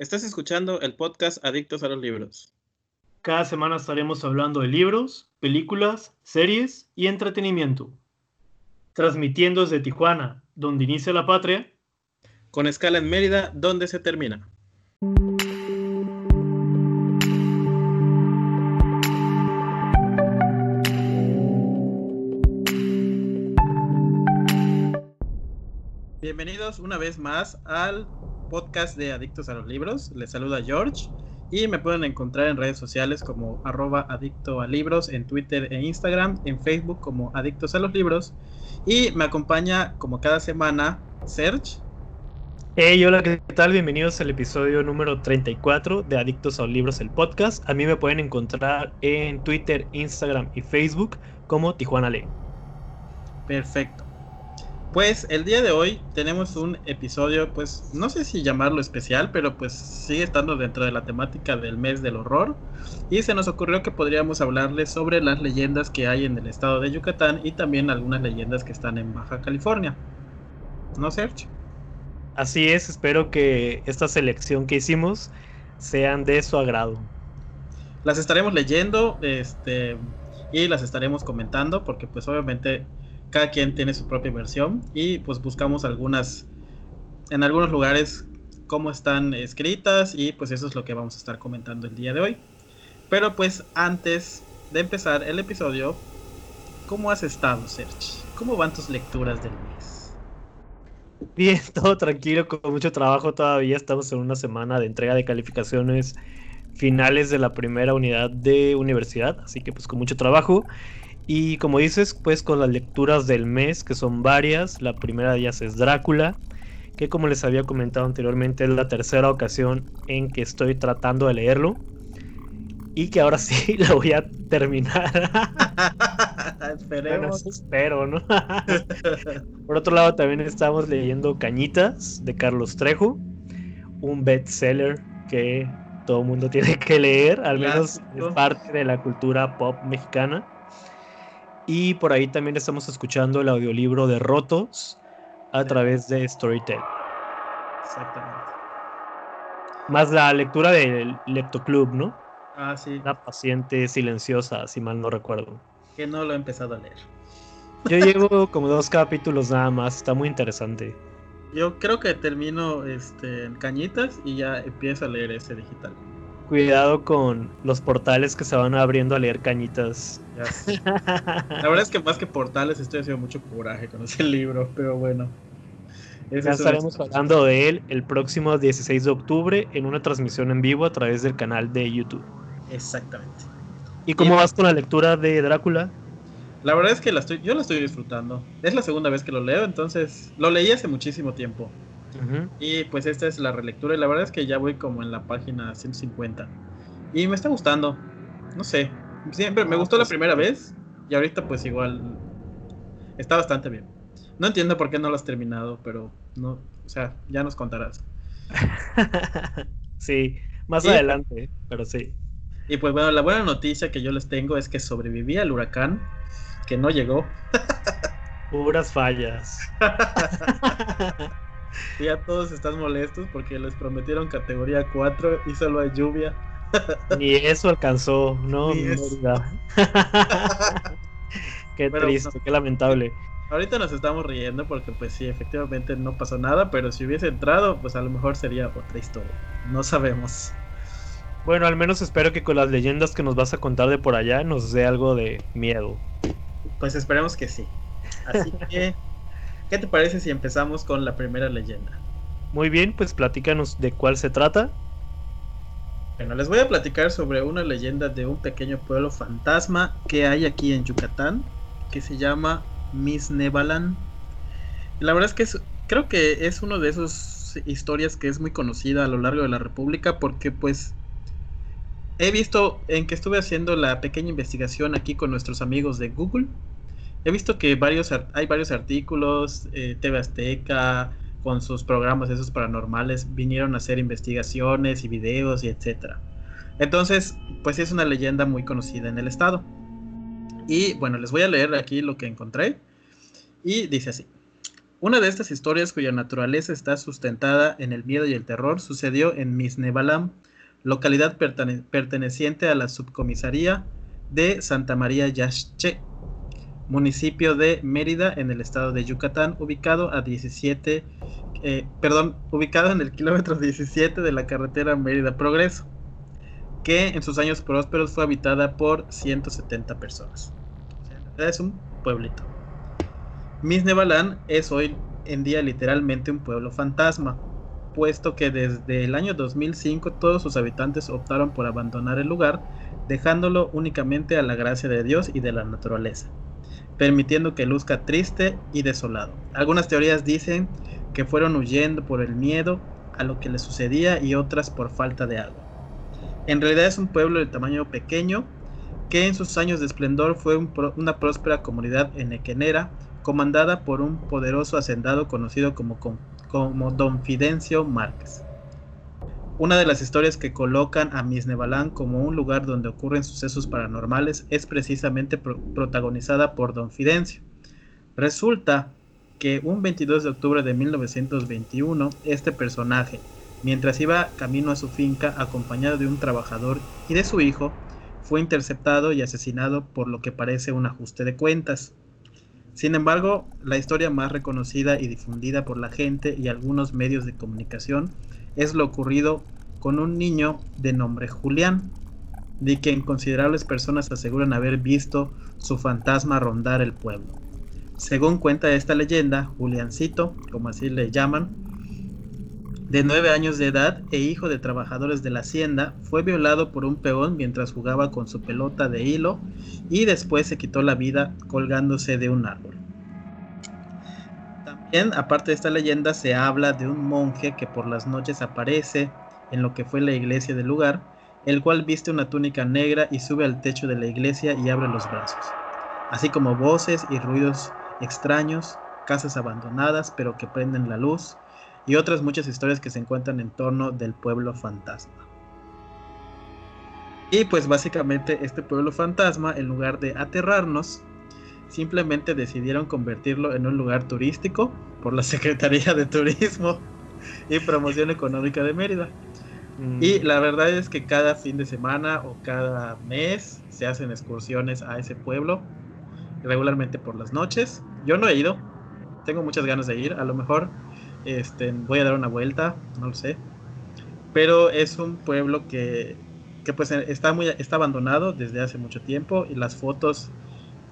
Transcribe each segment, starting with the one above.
Estás escuchando el podcast Adictos a los Libros. Cada semana estaremos hablando de libros, películas, series y entretenimiento. Transmitiendo desde Tijuana, donde inicia la patria. Con escala en Mérida, donde se termina. Bienvenidos una vez más al podcast de Adictos a los Libros. Les saluda George y me pueden encontrar en redes sociales como arroba adicto a libros, en Twitter e Instagram, en Facebook como Adictos a los Libros y me acompaña como cada semana Serge. Hey, hola, ¿qué tal? Bienvenidos al episodio número 34 de Adictos a los Libros, el podcast. A mí me pueden encontrar en Twitter, Instagram y Facebook como Tijuana Lee. Perfecto. Pues el día de hoy tenemos un episodio, pues no sé si llamarlo especial, pero pues sigue estando dentro de la temática del mes del horror. Y se nos ocurrió que podríamos hablarles sobre las leyendas que hay en el estado de Yucatán y también algunas leyendas que están en Baja California. ¿No, Sergio? Así es, espero que esta selección que hicimos sean de su agrado. Las estaremos leyendo, este, y las estaremos comentando, porque pues obviamente cada quien tiene su propia versión y pues buscamos algunas, en algunos lugares cómo están escritas y pues eso es lo que vamos a estar comentando el día de hoy. Pero pues antes de empezar el episodio, ¿cómo has estado, Serge? ¿Cómo van tus lecturas del mes? Bien, todo tranquilo, con mucho trabajo todavía. Estamos en una semana de entrega de calificaciones finales de la primera unidad de universidad, así que pues con mucho trabajo. Y como dices, pues con las lecturas del mes, que son varias, la primera de ellas es Drácula, que como les había comentado anteriormente es la tercera ocasión en que estoy tratando de leerlo. Y que ahora sí la voy a terminar. Esperemos. espero, ¿no? Por otro lado, también estamos leyendo Cañitas de Carlos Trejo, un bestseller que todo el mundo tiene que leer, al menos es parte de la cultura pop mexicana. Y por ahí también estamos escuchando el audiolibro de Rotos a través de Storytel. Exactamente. Más la lectura del Lectoclub, ¿no? Ah, sí. La paciente silenciosa, si mal no recuerdo. Que no lo he empezado a leer. Yo llevo como dos capítulos nada más, está muy interesante. Yo creo que termino este, en cañitas y ya empiezo a leer ese digital. Cuidado con los portales que se van abriendo a leer cañitas. La verdad es que más que portales estoy haciendo mucho coraje con ese libro, pero bueno. Ya estaremos hablando de él el próximo 16 de octubre en una transmisión en vivo a través del canal de YouTube. Exactamente. ¿Y cómo vas con la lectura de Drácula? La verdad es que la estoy, yo la estoy disfrutando. Es la segunda vez que lo leo, entonces lo leí hace muchísimo tiempo. Y pues esta es la relectura y la verdad es que ya voy como en la página 150. Y me está gustando. No sé. Siempre me ah, gustó la pues primera vez y ahorita pues igual está bastante bien. No entiendo por qué no lo has terminado, pero no, o sea, ya nos contarás. sí, más adelante, pero sí. Y pues bueno, la buena noticia que yo les tengo es que sobreviví al huracán, que no llegó. Puras fallas. Ya todos están molestos porque les prometieron categoría 4 y solo hay lluvia. Ni eso alcanzó, no, Qué triste, qué lamentable. Ahorita nos estamos riendo porque pues sí, efectivamente no pasó nada, pero si hubiese entrado, pues a lo mejor sería otra historia. No sabemos. Bueno, al menos espero que con las leyendas que nos vas a contar de por allá nos dé algo de miedo. Pues esperemos que sí. Así que ¿Qué te parece si empezamos con la primera leyenda? Muy bien, pues platícanos de cuál se trata. Bueno, les voy a platicar sobre una leyenda de un pequeño pueblo fantasma que hay aquí en Yucatán, que se llama Miss Nevalan. La verdad es que creo que es una de esas historias que es muy conocida a lo largo de la República porque pues he visto en que estuve haciendo la pequeña investigación aquí con nuestros amigos de Google He visto que varios hay varios artículos, eh, TV Azteca, con sus programas esos paranormales, vinieron a hacer investigaciones y videos y etcétera. Entonces, pues es una leyenda muy conocida en el estado. Y bueno, les voy a leer aquí lo que encontré. Y dice así. Una de estas historias cuya naturaleza está sustentada en el miedo y el terror sucedió en Misnebalam, localidad perteneciente a la subcomisaría de Santa María Yaxche, municipio de Mérida en el estado de Yucatán, ubicado a 17, eh, perdón, ubicado en el kilómetro 17 de la carretera Mérida Progreso, que en sus años prósperos fue habitada por 170 personas. es un pueblito. Misnebalán es hoy en día literalmente un pueblo fantasma, puesto que desde el año 2005 todos sus habitantes optaron por abandonar el lugar, dejándolo únicamente a la gracia de Dios y de la naturaleza, permitiendo que luzca triste y desolado. Algunas teorías dicen que fueron huyendo por el miedo a lo que les sucedía y otras por falta de agua. En realidad es un pueblo de tamaño pequeño que en sus años de esplendor fue una próspera comunidad enequenera comandada por un poderoso hacendado conocido como Don Fidencio Márquez. Una de las historias que colocan a Misnebalán como un lugar donde ocurren sucesos paranormales es precisamente protagonizada por Don Fidencio. Resulta que un 22 de octubre de 1921, este personaje, mientras iba camino a su finca acompañado de un trabajador y de su hijo, fue interceptado y asesinado por lo que parece un ajuste de cuentas. Sin embargo, la historia más reconocida y difundida por la gente y algunos medios de comunicación es lo ocurrido con un niño de nombre Julián, de quien considerables personas aseguran haber visto su fantasma rondar el pueblo. Según cuenta esta leyenda, Juliancito, como así le llaman, de nueve años de edad e hijo de trabajadores de la hacienda, fue violado por un peón mientras jugaba con su pelota de hilo y después se quitó la vida colgándose de un árbol. También, aparte de esta leyenda, se habla de un monje que por las noches aparece en lo que fue la iglesia del lugar, el cual viste una túnica negra y sube al techo de la iglesia y abre los brazos, así como voces y ruidos extraños, casas abandonadas pero que prenden la luz, y otras muchas historias que se encuentran en torno del pueblo fantasma. Y pues básicamente este pueblo fantasma, en lugar de aterrarnos, simplemente decidieron convertirlo en un lugar turístico por la Secretaría de Turismo y Promoción Económica de Mérida. Mm. Y la verdad es que cada fin de semana o cada mes se hacen excursiones a ese pueblo, regularmente por las noches. Yo no he ido, tengo muchas ganas de ir, a lo mejor este, voy a dar una vuelta, no lo sé. Pero es un pueblo que, que pues está, muy, está abandonado desde hace mucho tiempo y las fotos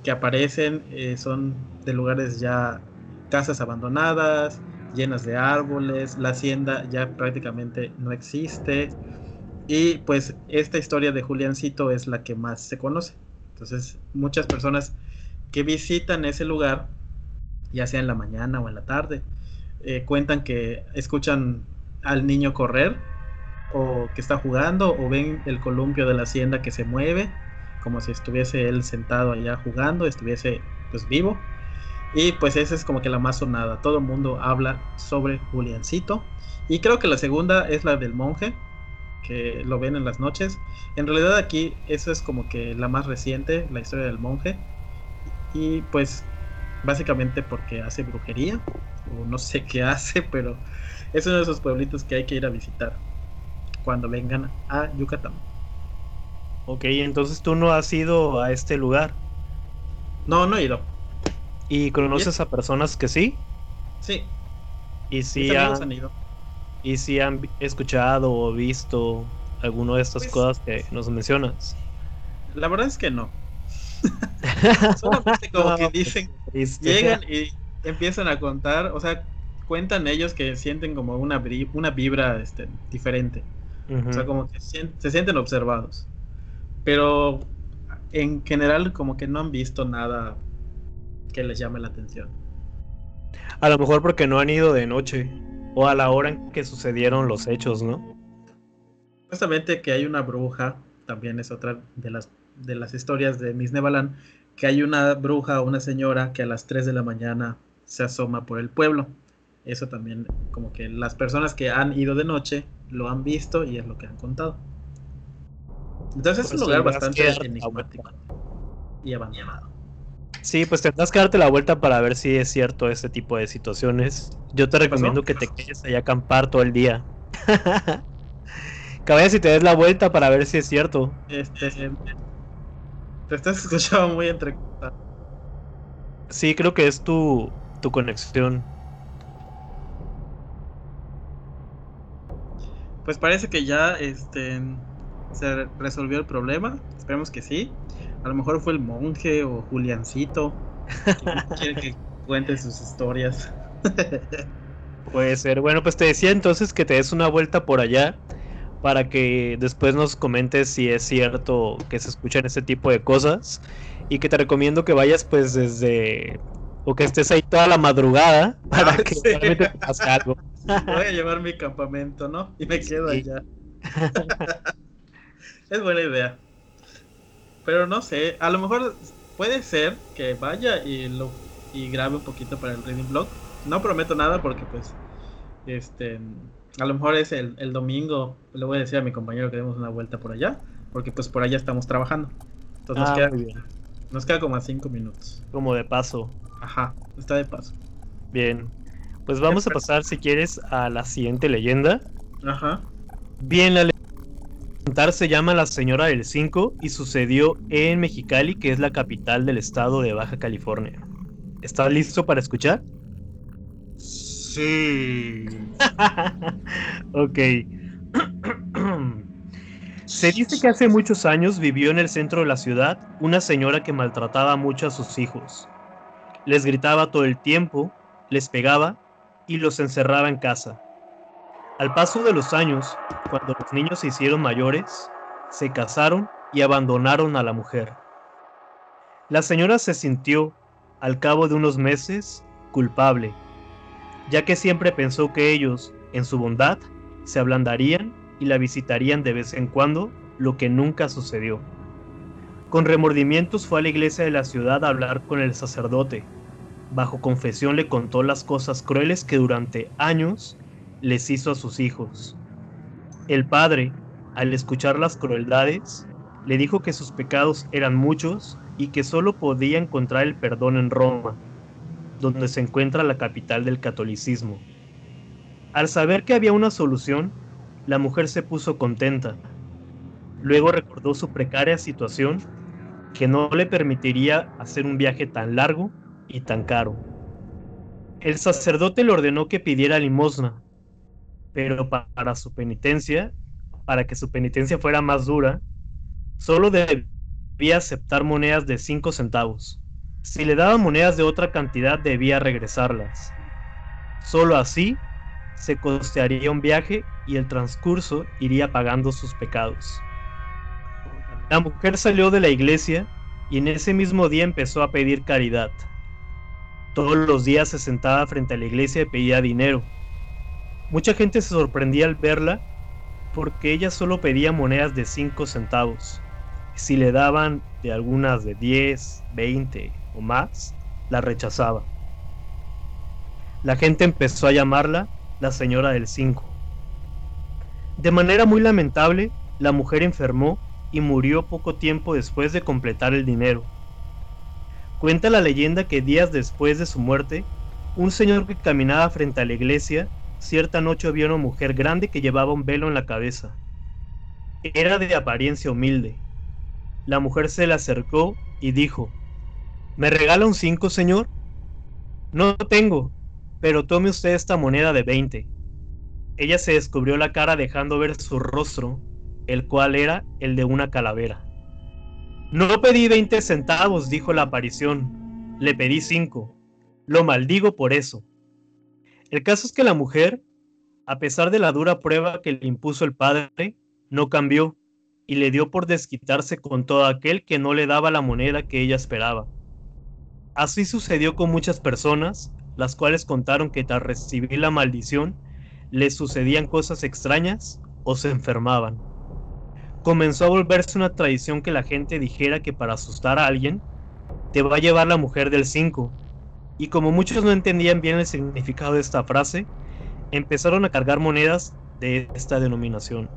que aparecen eh, son de lugares ya, casas abandonadas, llenas de árboles, la hacienda ya prácticamente no existe. Y pues esta historia de Juliancito es la que más se conoce. Entonces muchas personas que visitan ese lugar, ya sea en la mañana o en la tarde, eh, cuentan que escuchan al niño correr o que está jugando o ven el columpio de la hacienda que se mueve como si estuviese él sentado allá jugando, estuviese pues vivo. Y pues esa es como que la más sonada. Todo el mundo habla sobre Juliancito. Y creo que la segunda es la del monje, que lo ven en las noches. En realidad aquí eso es como que la más reciente, la historia del monje. Y pues básicamente porque hace brujería o no sé qué hace, pero es uno de esos pueblitos que hay que ir a visitar cuando vengan a Yucatán. Ok, entonces tú no has ido a este lugar. No, no he ido. ¿Y conoces a personas que sí? Sí. ¿Y si han, ido. ¿Y si han escuchado o visto alguna de estas pues cosas que nos mencionas? La verdad es que no. Solamente como que dicen, llegan y empiezan a contar, o sea, cuentan ellos que sienten como una, una vibra este, diferente. O sea, como que se sienten observados. Pero en general como que no han visto nada que les llame la atención. A lo mejor porque no han ido de noche o a la hora en que sucedieron los hechos, ¿no? Justamente que hay una bruja, también es otra de las, de las historias de Miss Nevalan, que hay una bruja o una señora que a las 3 de la mañana se asoma por el pueblo. Eso también, como que las personas que han ido de noche lo han visto y es lo que han contado. Entonces es un lugar bastante enigmático y abandonado. Sí, pues tendrás que darte la vuelta para ver si es cierto ese tipo de situaciones. Yo te recomiendo que te quedes ahí a acampar todo el día. Caballa si te des la vuelta para ver si es cierto. Este, te estás escuchando muy entre. Sí, creo que es tu, tu conexión. Pues parece que ya este se resolvió el problema. Esperemos que sí. A lo mejor fue el monje o Juliancito. quiere que cuente sus historias. Puede ser. Bueno, pues te decía entonces que te des una vuelta por allá para que después nos comentes si es cierto que se escuchan ese tipo de cosas y que te recomiendo que vayas pues desde o que estés ahí toda la madrugada para ah, que realmente te pase algo. Voy a llevar mi campamento, ¿no? Y me quedo allá. es buena idea. Pero no sé, a lo mejor puede ser que vaya y lo y grabe un poquito para el reading blog. No prometo nada porque pues este a lo mejor es el, el domingo, le voy a decir a mi compañero que demos una vuelta por allá, porque pues por allá estamos trabajando. Entonces nos, ah, queda, nos queda como a cinco minutos. Como de paso. Ajá, está de paso. Bien. Pues vamos a pasar, si quieres, a la siguiente leyenda. Ajá. Bien, la leyenda se llama La Señora del 5 y sucedió en Mexicali, que es la capital del estado de Baja California. ¿Estás listo para escuchar? Sí. ok. Se dice que hace muchos años vivió en el centro de la ciudad una señora que maltrataba mucho a sus hijos. Les gritaba todo el tiempo, les pegaba y los encerraba en casa. Al paso de los años, cuando los niños se hicieron mayores, se casaron y abandonaron a la mujer. La señora se sintió, al cabo de unos meses, culpable ya que siempre pensó que ellos, en su bondad, se ablandarían y la visitarían de vez en cuando, lo que nunca sucedió. Con remordimientos fue a la iglesia de la ciudad a hablar con el sacerdote. Bajo confesión le contó las cosas crueles que durante años les hizo a sus hijos. El padre, al escuchar las crueldades, le dijo que sus pecados eran muchos y que solo podía encontrar el perdón en Roma donde se encuentra la capital del catolicismo. Al saber que había una solución, la mujer se puso contenta. Luego recordó su precaria situación que no le permitiría hacer un viaje tan largo y tan caro. El sacerdote le ordenó que pidiera limosna, pero para su penitencia, para que su penitencia fuera más dura, solo debía aceptar monedas de cinco centavos. Si le daba monedas de otra cantidad debía regresarlas. Solo así se costearía un viaje y el transcurso iría pagando sus pecados. La mujer salió de la iglesia y en ese mismo día empezó a pedir caridad. Todos los días se sentaba frente a la iglesia y pedía dinero. Mucha gente se sorprendía al verla porque ella solo pedía monedas de 5 centavos. Si le daban de algunas de 10, 20 más, la rechazaba. La gente empezó a llamarla la señora del 5. De manera muy lamentable, la mujer enfermó y murió poco tiempo después de completar el dinero. Cuenta la leyenda que días después de su muerte, un señor que caminaba frente a la iglesia, cierta noche vio una mujer grande que llevaba un velo en la cabeza. Era de apariencia humilde. La mujer se le acercó y dijo, ¿Me regala un 5, señor? No tengo, pero tome usted esta moneda de 20. Ella se descubrió la cara dejando ver su rostro, el cual era el de una calavera. No pedí 20 centavos, dijo la aparición. Le pedí 5. Lo maldigo por eso. El caso es que la mujer, a pesar de la dura prueba que le impuso el padre, no cambió y le dio por desquitarse con todo aquel que no le daba la moneda que ella esperaba. Así sucedió con muchas personas, las cuales contaron que tras recibir la maldición, les sucedían cosas extrañas o se enfermaban. Comenzó a volverse una tradición que la gente dijera que para asustar a alguien, te va a llevar la mujer del 5. Y como muchos no entendían bien el significado de esta frase, empezaron a cargar monedas de esta denominación.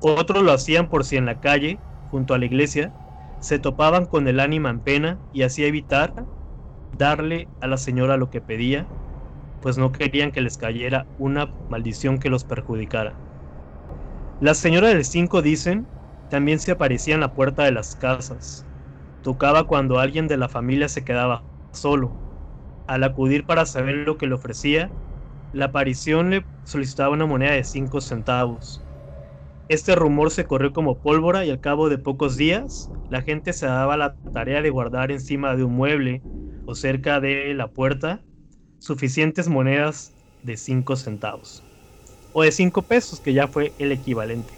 Otros lo hacían por si en la calle, junto a la iglesia, se topaban con el ánima en pena y así evitar darle a la señora lo que pedía, pues no querían que les cayera una maldición que los perjudicara. La señora del 5 dicen, también se aparecía en la puerta de las casas. Tocaba cuando alguien de la familia se quedaba solo. Al acudir para saber lo que le ofrecía, la aparición le solicitaba una moneda de 5 centavos. Este rumor se corrió como pólvora y al cabo de pocos días, la gente se daba la tarea de guardar encima de un mueble o cerca de la puerta suficientes monedas de 5 centavos o de 5 pesos, que ya fue el equivalente.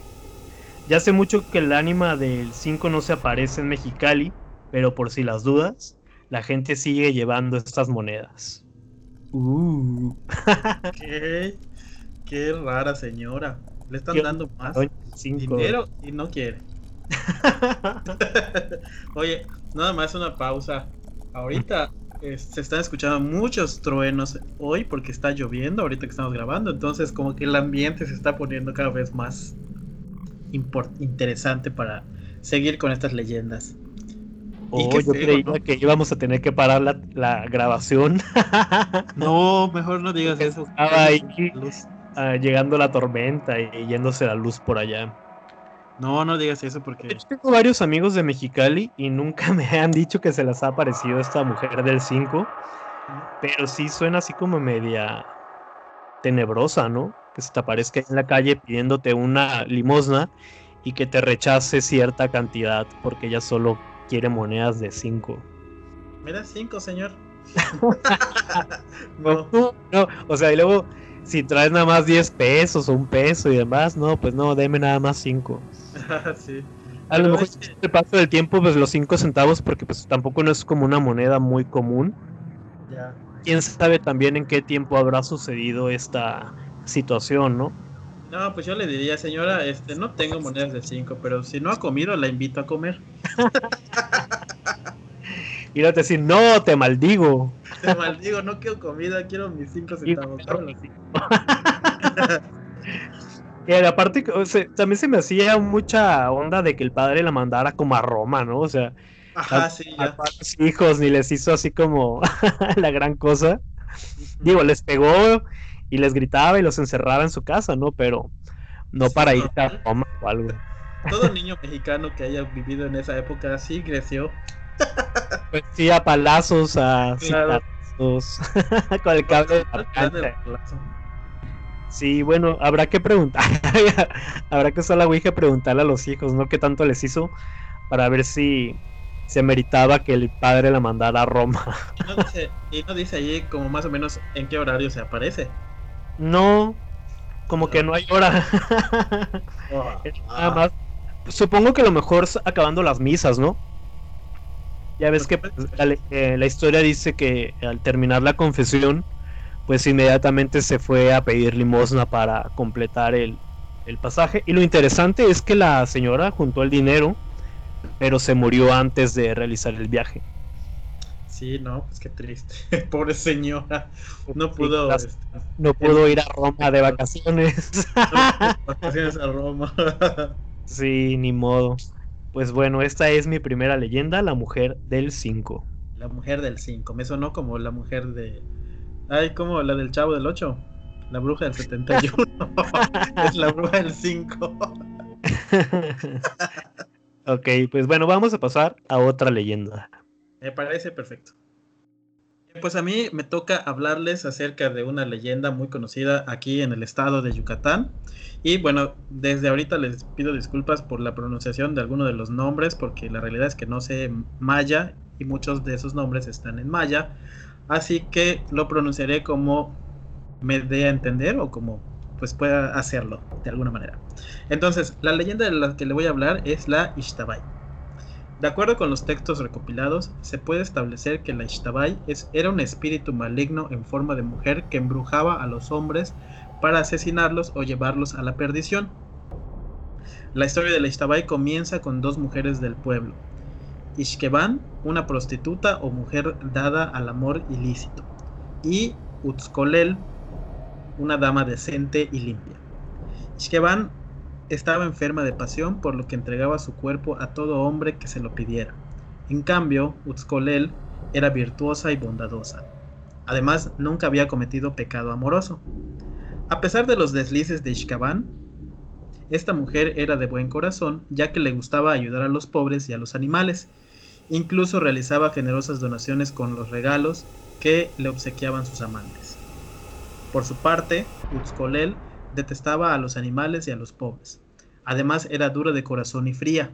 Ya hace mucho que el ánima del 5 no se aparece en Mexicali, pero por si las dudas, la gente sigue llevando estas monedas. Uh. ¿Qué? Qué rara señora. Le están dando más dinero y no quiere. Oye, nada más una pausa. Ahorita se están escuchando muchos truenos hoy porque está lloviendo ahorita que estamos grabando. Entonces como que el ambiente se está poniendo cada vez más interesante para seguir con estas leyendas. Oh, yo creía que íbamos a tener que parar la, grabación. no, mejor no digas eso. Estaba ahí Ah, llegando la tormenta y yéndose la luz por allá. No, no digas eso porque. tengo varios amigos de Mexicali y nunca me han dicho que se les ha aparecido esta mujer del 5. Pero sí suena así como media tenebrosa, ¿no? Que se te aparezca en la calle pidiéndote una limosna y que te rechace cierta cantidad porque ella solo quiere monedas de 5. ¿Me das 5, señor? no, no, o sea, y luego si traes nada más 10 pesos o un peso y demás, no, pues no, deme nada más 5. sí. A lo mejor el paso del tiempo, pues los 5 centavos, porque pues tampoco no es como una moneda muy común. Ya. Quién sabe también en qué tiempo habrá sucedido esta situación, ¿no? No, pues yo le diría, señora, este, no tengo monedas de 5, pero si no ha comido, la invito a comer. y no te decir, no, te maldigo. Te maldigo, no quiero comida, quiero mis 5 centavos. Y aparte, también se me hacía mucha onda de que el padre la mandara como a Roma, ¿no? O sea, a, sí, sus hijos ni les hizo así como la gran cosa. Digo, les pegó y les gritaba y los encerraba en su casa, ¿no? Pero no para ir a Roma o algo. Todo niño mexicano que haya vivido en esa época sí creció pues sí, a palazos, a con el cable de Sí, bueno, habrá que preguntar, habrá que usar la Ouija preguntarle a los hijos, ¿no? ¿Qué tanto les hizo? Para ver si se meritaba que el padre la mandara a Roma. ¿Y no dice, allí como más o menos en qué horario se aparece? No, como que no hay hora. Nada más. Supongo que a lo mejor acabando las misas, ¿no? Ya ves que pues, eh, la, historia dice que al terminar la confesión, pues inmediatamente se fue a pedir limosna para completar el, pasaje. Y lo interesante es que la señora juntó el dinero, pero se murió antes de realizar el viaje. Sí, no, pues qué triste. Pobre señora. No pudo. Este, no pudo ir a Roma de vacaciones. vacaciones a Roma. sí, ni modo. Pues bueno, esta es mi primera leyenda, la mujer del 5. La mujer del 5, me sonó como la mujer de... Ay, como la del chavo del 8, la bruja del 71. es la bruja del 5. ok, pues bueno, vamos a pasar a otra leyenda. Me parece perfecto. Pues a mí me toca hablarles acerca de una leyenda muy conocida aquí en el estado de Yucatán. Y bueno, desde ahorita les pido disculpas por la pronunciación de algunos de los nombres, porque la realidad es que no sé maya y muchos de esos nombres están en maya. Así que lo pronunciaré como me dé a entender o como pues pueda hacerlo de alguna manera. Entonces, la leyenda de la que le voy a hablar es la Ishtabai. De acuerdo con los textos recopilados, se puede establecer que la Ishtabai era un espíritu maligno en forma de mujer que embrujaba a los hombres para asesinarlos o llevarlos a la perdición. La historia de la Ishtabai comienza con dos mujeres del pueblo. Ishkeban, una prostituta o mujer dada al amor ilícito, y Utzkolel, una dama decente y limpia. Ishkeban estaba enferma de pasión, por lo que entregaba su cuerpo a todo hombre que se lo pidiera. En cambio, Utzcolel era virtuosa y bondadosa. Además, nunca había cometido pecado amoroso. A pesar de los deslices de Ishkaban, esta mujer era de buen corazón, ya que le gustaba ayudar a los pobres y a los animales. Incluso realizaba generosas donaciones con los regalos que le obsequiaban sus amantes. Por su parte, Utzkolel detestaba a los animales y a los pobres. Además era dura de corazón y fría.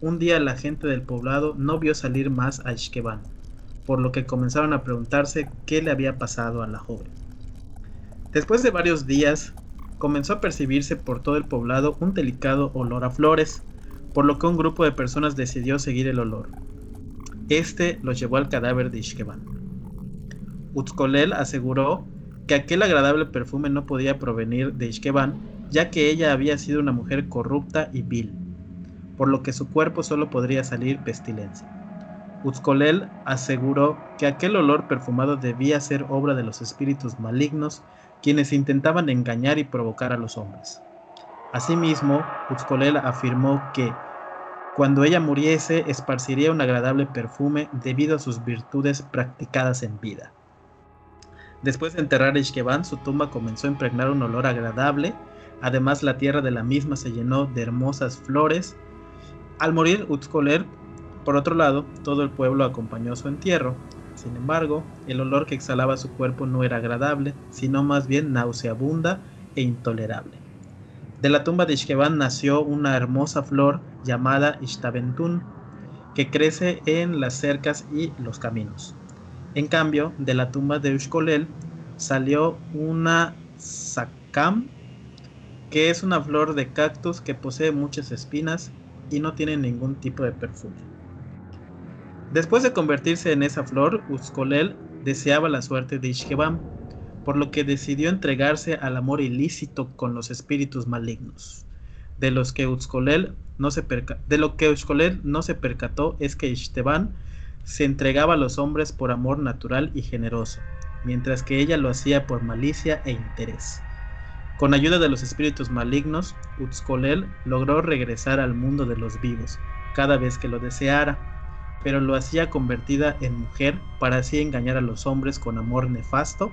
Un día la gente del poblado no vio salir más a Ishkeban, por lo que comenzaron a preguntarse qué le había pasado a la joven. Después de varios días, comenzó a percibirse por todo el poblado un delicado olor a flores, por lo que un grupo de personas decidió seguir el olor. Este los llevó al cadáver de Ishkeban. Utzkolel aseguró que aquel agradable perfume no podía provenir de Ishkeban, ya que ella había sido una mujer corrupta y vil, por lo que su cuerpo solo podría salir pestilencia. Utzkolel aseguró que aquel olor perfumado debía ser obra de los espíritus malignos quienes intentaban engañar y provocar a los hombres. Asimismo, Utzkolel afirmó que cuando ella muriese esparciría un agradable perfume debido a sus virtudes practicadas en vida. Después de enterrar a Ishkeban, su tumba comenzó a impregnar un olor agradable. Además, la tierra de la misma se llenó de hermosas flores. Al morir Utzkoler, por otro lado, todo el pueblo acompañó su entierro. Sin embargo, el olor que exhalaba su cuerpo no era agradable, sino más bien nauseabunda e intolerable. De la tumba de Ishkeban nació una hermosa flor llamada Ishtabentun, que crece en las cercas y los caminos. En cambio, de la tumba de Ushkolel salió una Sakam, que es una flor de cactus que posee muchas espinas y no tiene ningún tipo de perfume. Después de convertirse en esa flor, Ushkolel deseaba la suerte de Ishkebam, por lo que decidió entregarse al amor ilícito con los espíritus malignos. De, los que no se de lo que Ushkolel no se percató es que Ishtaban se entregaba a los hombres por amor natural y generoso, mientras que ella lo hacía por malicia e interés. Con ayuda de los espíritus malignos, Utzkolel logró regresar al mundo de los vivos cada vez que lo deseara, pero lo hacía convertida en mujer para así engañar a los hombres con amor nefasto,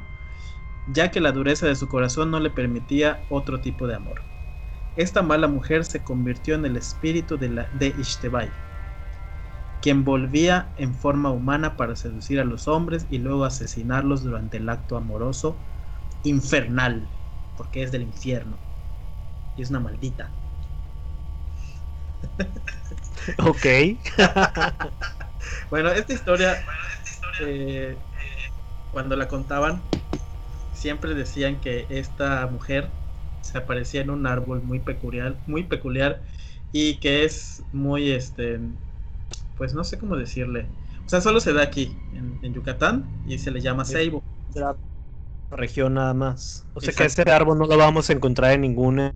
ya que la dureza de su corazón no le permitía otro tipo de amor. Esta mala mujer se convirtió en el espíritu de, la, quien volvía en forma humana para seducir a los hombres y luego asesinarlos durante el acto amoroso infernal, porque es del infierno y es una maldita. Ok. bueno, esta historia, eh, cuando la contaban, siempre decían que esta mujer se aparecía en un árbol muy peculiar, muy peculiar y que es muy este pues no sé cómo decirle. O sea, solo se da aquí, en, Yucatán, y se le llama ceibo. De la región nada más. O sea que este árbol no lo vamos a encontrar en ningún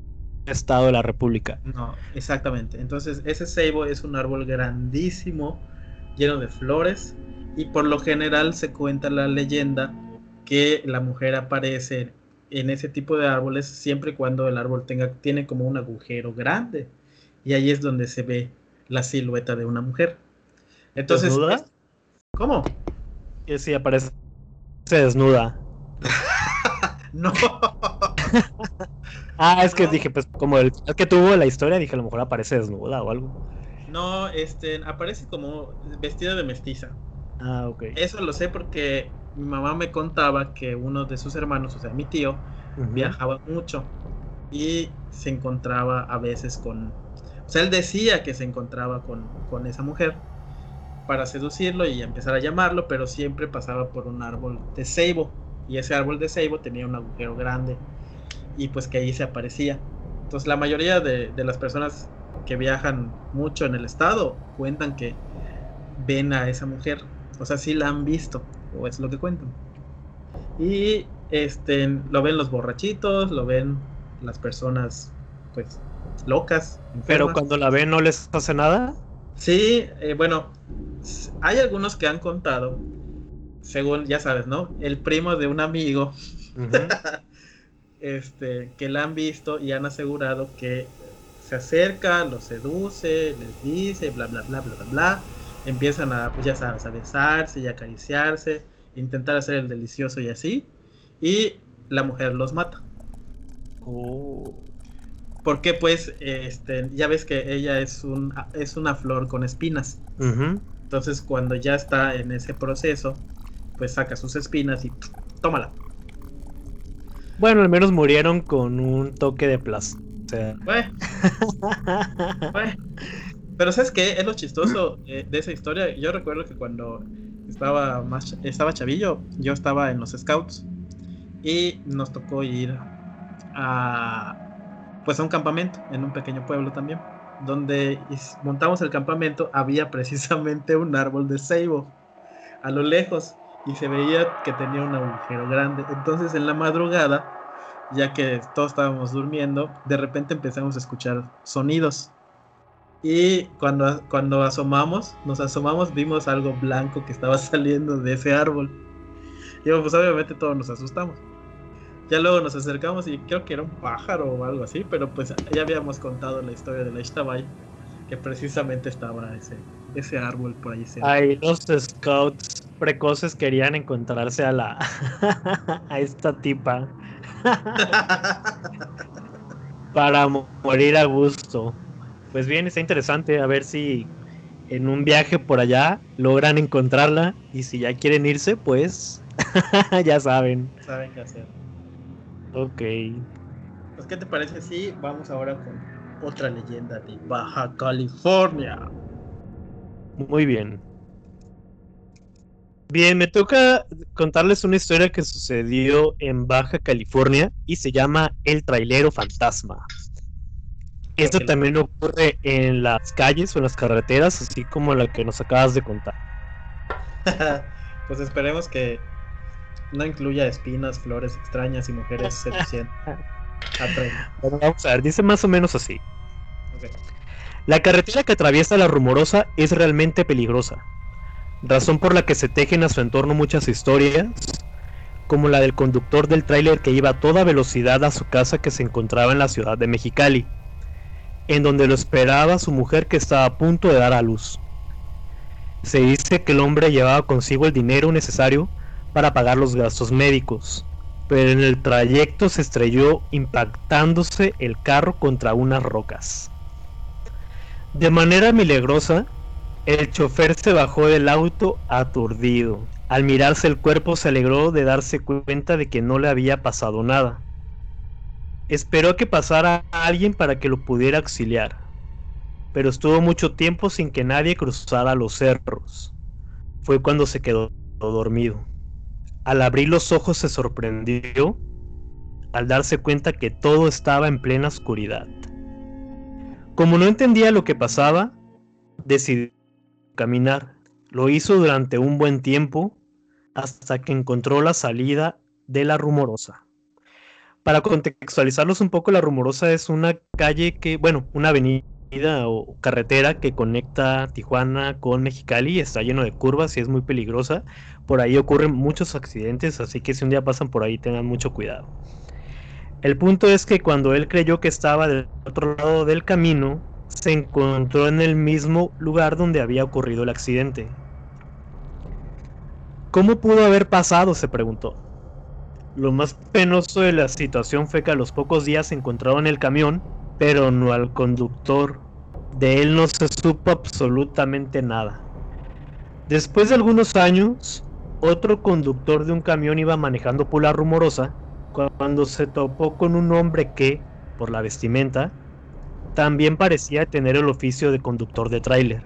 estado de la República. No, exactamente. Entonces, ese ceibo es un árbol grandísimo, lleno de flores, y por lo general se cuenta la leyenda que la mujer aparece en ese tipo de árboles siempre y cuando el árbol tenga, tiene como un agujero grande. Y ahí es donde se ve la silueta de una mujer. Entonces, ¿Desnuda? ¿Cómo? Que sí, aparece se desnuda. no. ah, es que dije, pues como el que tuvo la historia, dije a lo mejor aparece desnuda o algo. No, este, aparece como vestida de mestiza. Ah, ok. Eso lo sé porque mi mamá me contaba que uno de sus hermanos, o sea, mi tío, viajaba mucho y se encontraba a veces con... O sea, él decía que se encontraba con, con esa mujer para seducirlo y empezar a llamarlo, pero siempre pasaba por un árbol de ceibo y ese árbol de ceibo tenía un agujero grande y pues que ahí se aparecía. Entonces la mayoría de, las personas que viajan mucho en el estado cuentan que ven a esa mujer, o sea, sí la han visto, o es lo que cuentan. Y este, lo ven los borrachitos, lo ven las personas pues locas. Pero cuando la ven no les hace nada. Sí, eh, bueno, hay algunos que han contado, según ya sabes, ¿no? El primo de un amigo, este, que la han visto y han asegurado que se acerca, los seduce, les dice, bla, bla, bla, bla, bla, bla. Empiezan a, pues ya sabes, a besarse y acariciarse, intentar hacer el delicioso y así. Y la mujer los mata. Oh. Porque pues, este, ya ves que ella es, un, es una flor con espinas. Entonces cuando ya está en ese proceso, pues saca sus espinas y tómala. Bueno, al menos murieron con un toque de placer. Bueno, bueno. Pero ¿sabes qué? Es lo chistoso eh, de esa historia. Yo recuerdo que cuando estaba más estaba chavillo, yo estaba en los scouts y nos tocó ir a pues a un campamento en un pequeño pueblo también, donde montamos el campamento había precisamente un árbol de ceibo a lo lejos y se veía que tenía un agujero grande. Entonces en la madrugada, ya que todos estábamos durmiendo, de repente empezamos a escuchar sonidos. Y cuando, cuando asomamos, nos asomamos, vimos algo blanco que estaba saliendo de ese árbol. Y pues obviamente todos nos asustamos. Ya luego nos acercamos y creo que era un pájaro o algo así, pero pues ya habíamos contado la historia de la Ishtabai, que precisamente estaba ese, ese árbol por ahí cerca. Ahí los scouts precoces querían encontrarse a la a esta tipa para mo- morir a gusto. Pues bien, está interesante a ver si en un viaje por allá logran encontrarla y si ya quieren irse, pues ya saben. Saben qué hacer. Ok. Pues, ¿qué te parece si vamos ahora con otra leyenda de Baja California? Muy bien. Bien, me toca contarles una historia que sucedió en Baja California y se llama El Trailero Fantasma. Esto también ocurre en las calles o en las carreteras, así como la que nos acabas de contar. pues esperemos que no incluya espinas, flores extrañas y mujeres seducientes. Bueno, vamos a ver, dice más o menos así. La carretera que atraviesa la rumorosa es realmente peligrosa, razón por la que se tejen a su entorno muchas historias, como la del conductor del tráiler que iba a toda velocidad a su casa que se encontraba en la ciudad de Mexicali, en donde lo esperaba su mujer que estaba a punto de dar a luz. Se dice que el hombre llevaba consigo el dinero necesario para pagar los gastos médicos, pero en el trayecto se estrelló impactándose el carro contra unas rocas. De manera milagrosa, el chofer se bajó del auto aturdido. Al mirarse el cuerpo se alegró de darse cuenta de que no le había pasado nada. Esperó que pasara alguien para que lo pudiera auxiliar, pero estuvo mucho tiempo sin que nadie cruzara los cerros. Fue cuando se quedó dormido. Al abrir los ojos se sorprendió al darse cuenta que todo estaba en plena oscuridad. Como no entendía lo que pasaba, decidió caminar. Lo hizo durante un buen tiempo hasta que encontró la salida de la rumorosa. Para contextualizarlos un poco, la rumorosa es una calle que, bueno, una avenida o carretera que conecta Tijuana con Mexicali, está lleno de curvas y es muy peligrosa. Por ahí ocurren muchos accidentes, así que si un día pasan por ahí tengan mucho cuidado. El punto es que cuando él creyó que estaba del otro lado del camino, se encontró en el mismo lugar donde había ocurrido el accidente. ¿Cómo pudo haber pasado? se preguntó. Lo más penoso de la situación fue que a los pocos días encontraron el camión, pero no al conductor. De él no se supo absolutamente nada. Después de algunos años, otro conductor de un camión iba manejando por la rumorosa cuando se topó con un hombre que, por la vestimenta, también parecía tener el oficio de conductor de tráiler.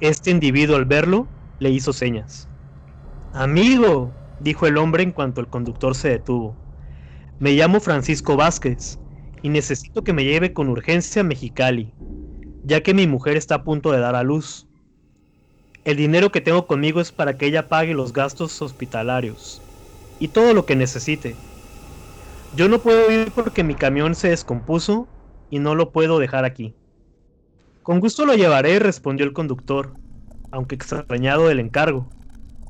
Este individuo al verlo le hizo señas. Amigo, dijo el hombre en cuanto el conductor se detuvo. Me llamo Francisco Vázquez y necesito que me lleve con urgencia a Mexicali, ya que mi mujer está a punto de dar a luz. El dinero que tengo conmigo es para que ella pague los gastos hospitalarios y todo lo que necesite. Yo no puedo ir porque mi camión se descompuso y no lo puedo dejar aquí. Con gusto lo llevaré, respondió el conductor, aunque extrañado del encargo.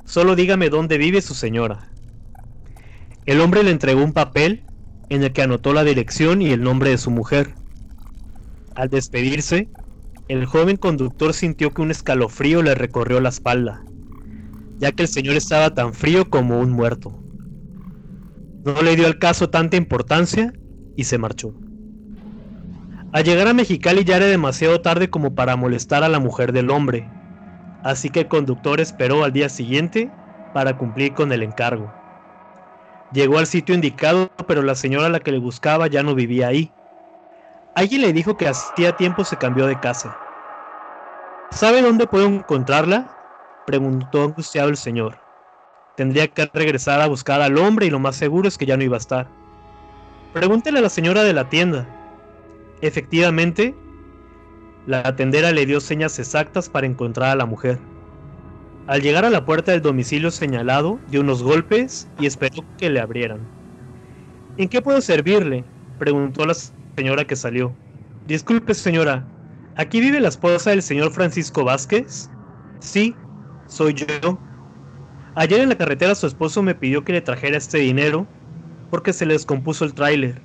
Solo dígame dónde vive su señora. El hombre le entregó un papel en el que anotó la dirección y el nombre de su mujer. Al despedirse, el joven conductor sintió que un escalofrío le recorrió la espalda, ya que el señor estaba tan frío como un muerto. No le dio al caso tanta importancia y se marchó. Al llegar a Mexicali ya era demasiado tarde como para molestar a la mujer del hombre, así que el conductor esperó al día siguiente para cumplir con el encargo. Llegó al sitio indicado, pero la señora a la que le buscaba ya no vivía ahí. Alguien le dijo que hacía tiempo se cambió de casa. ¿Sabe dónde puedo encontrarla? preguntó angustiado el señor. Tendría que regresar a buscar al hombre y lo más seguro es que ya no iba a estar. Pregúntele a la señora de la tienda, Efectivamente, la tendera le dio señas exactas para encontrar a la mujer. Al llegar a la puerta del domicilio señalado, dio unos golpes y esperó que le abrieran. ¿En qué puedo servirle? preguntó la señora que salió. Disculpe, señora, ¿aquí vive la esposa del señor Francisco Vázquez? Sí, soy yo. Ayer en la carretera su esposo me pidió que le trajera este dinero porque se le descompuso el tráiler.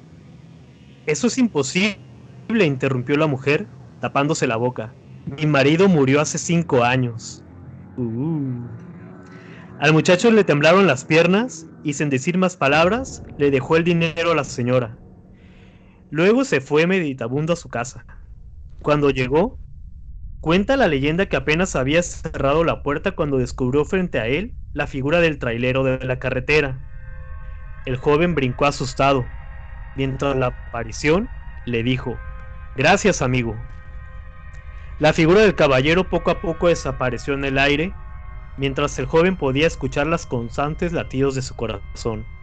Eso es imposible le interrumpió la mujer, tapándose la boca. Mi marido murió hace cinco años. Uh. Al muchacho le temblaron las piernas y sin decir más palabras le dejó el dinero a la señora. Luego se fue meditabundo a su casa. Cuando llegó, cuenta la leyenda que apenas había cerrado la puerta cuando descubrió frente a él la figura del trailero de la carretera. El joven brincó asustado, mientras la aparición le dijo, Gracias, amigo. La figura del caballero poco a poco desapareció en el aire, mientras el joven podía escuchar las constantes latidos de su corazón.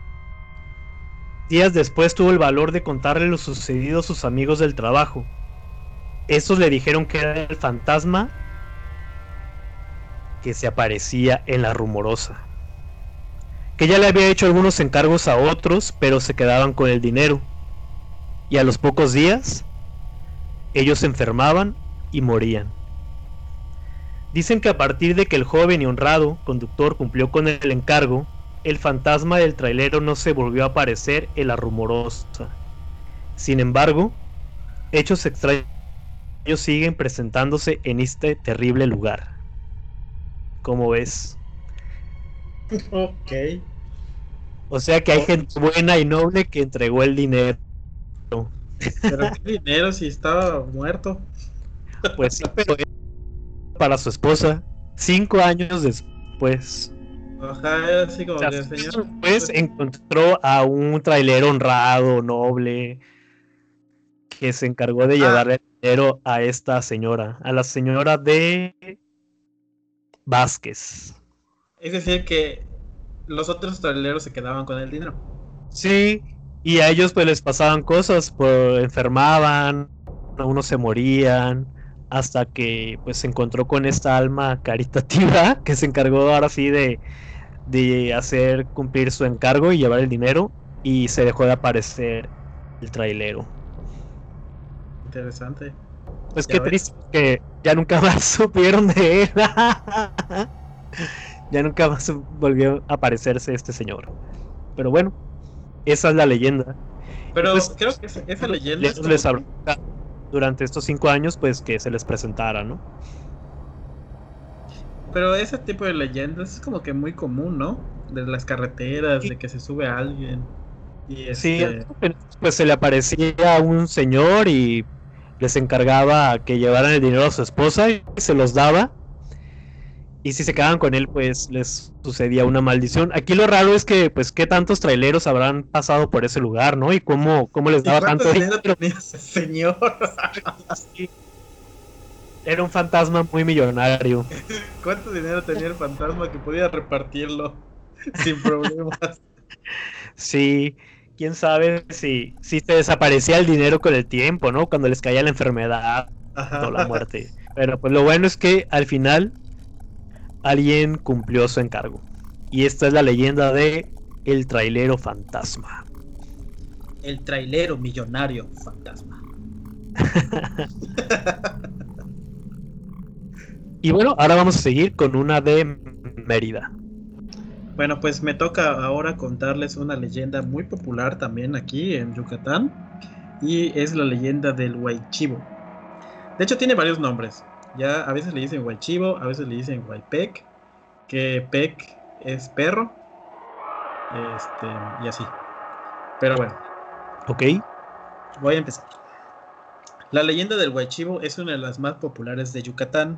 Días después tuvo el valor de contarle lo sucedido a sus amigos del trabajo. Estos le dijeron que era el fantasma que se aparecía en la rumorosa. Que ya le había hecho algunos encargos a otros, pero se quedaban con el dinero. Y a los pocos días ellos se enfermaban y morían. Dicen que a partir de que el joven y honrado conductor cumplió con el encargo, el fantasma del trailero no se volvió a aparecer en la rumorosa. Sin embargo, hechos extraños siguen presentándose en este terrible lugar. ¿Cómo ves? Ok. O sea que hay gente buena y noble que entregó el dinero. Pero qué dinero si estaba muerto. Pues sí, pero para su esposa, cinco años después. Ajá, así como que el señor. Después encontró a un trailero honrado, noble, que se encargó de Ah. llevarle dinero a esta señora, a la señora de Vázquez. Es decir, que los otros traileros se quedaban con el dinero. Sí, y a ellos pues les pasaban cosas, pues enfermaban, algunos se morían, hasta que pues se encontró con esta alma caritativa que se encargó ahora sí de, de hacer cumplir su encargo y llevar el dinero y se dejó de aparecer el trailero. Interesante. Pues Ya qué ves. triste que ya nunca más supieron de él. ya nunca más volvió a aparecerse este señor. Pero bueno, esa es la leyenda. Pero Pues, creo que esa, esa leyenda. es les, les como- habrá durante estos cinco años, pues que se les presentara, ¿no? Pero ese tipo de leyendas es como que muy común, ¿no? De las carreteras, Sí. de que se sube alguien. Y Sí, este, pues se le aparecía un señor y les encargaba que llevaran el dinero a su esposa y se los daba. Y si se quedaban con él, pues les sucedía una maldición. Aquí lo raro es que, pues, qué tantos traileros habrán pasado por ese lugar, ¿no? Y cómo, cómo les ¿y daba cuánto tanto dinero dinero. tenía ese señor? Sí. Era un fantasma muy millonario. ¿Cuánto dinero tenía el fantasma que podía repartirlo sin problemas? Sí, quién sabe si, si se desaparecía el dinero con el tiempo, ¿no? Cuando les caía la enfermedad Ajá. o la muerte. Pero pues lo bueno es que al final alguien cumplió su encargo. Y esta es la leyenda de el trailero fantasma. El trailero millonario fantasma. Y bueno, ahora vamos a seguir con una de Mérida. Bueno, pues me toca ahora contarles una leyenda muy popular también aquí en Yucatán. Y es la leyenda del Huaychivo. De hecho, tiene varios nombres. Ya a veces le dicen Guaychivo, a veces le dicen Guaypec, que Pec es perro. Este, y así. Pero bueno. Ok. Voy a empezar. La leyenda del Guaychivo es una de las más populares de Yucatán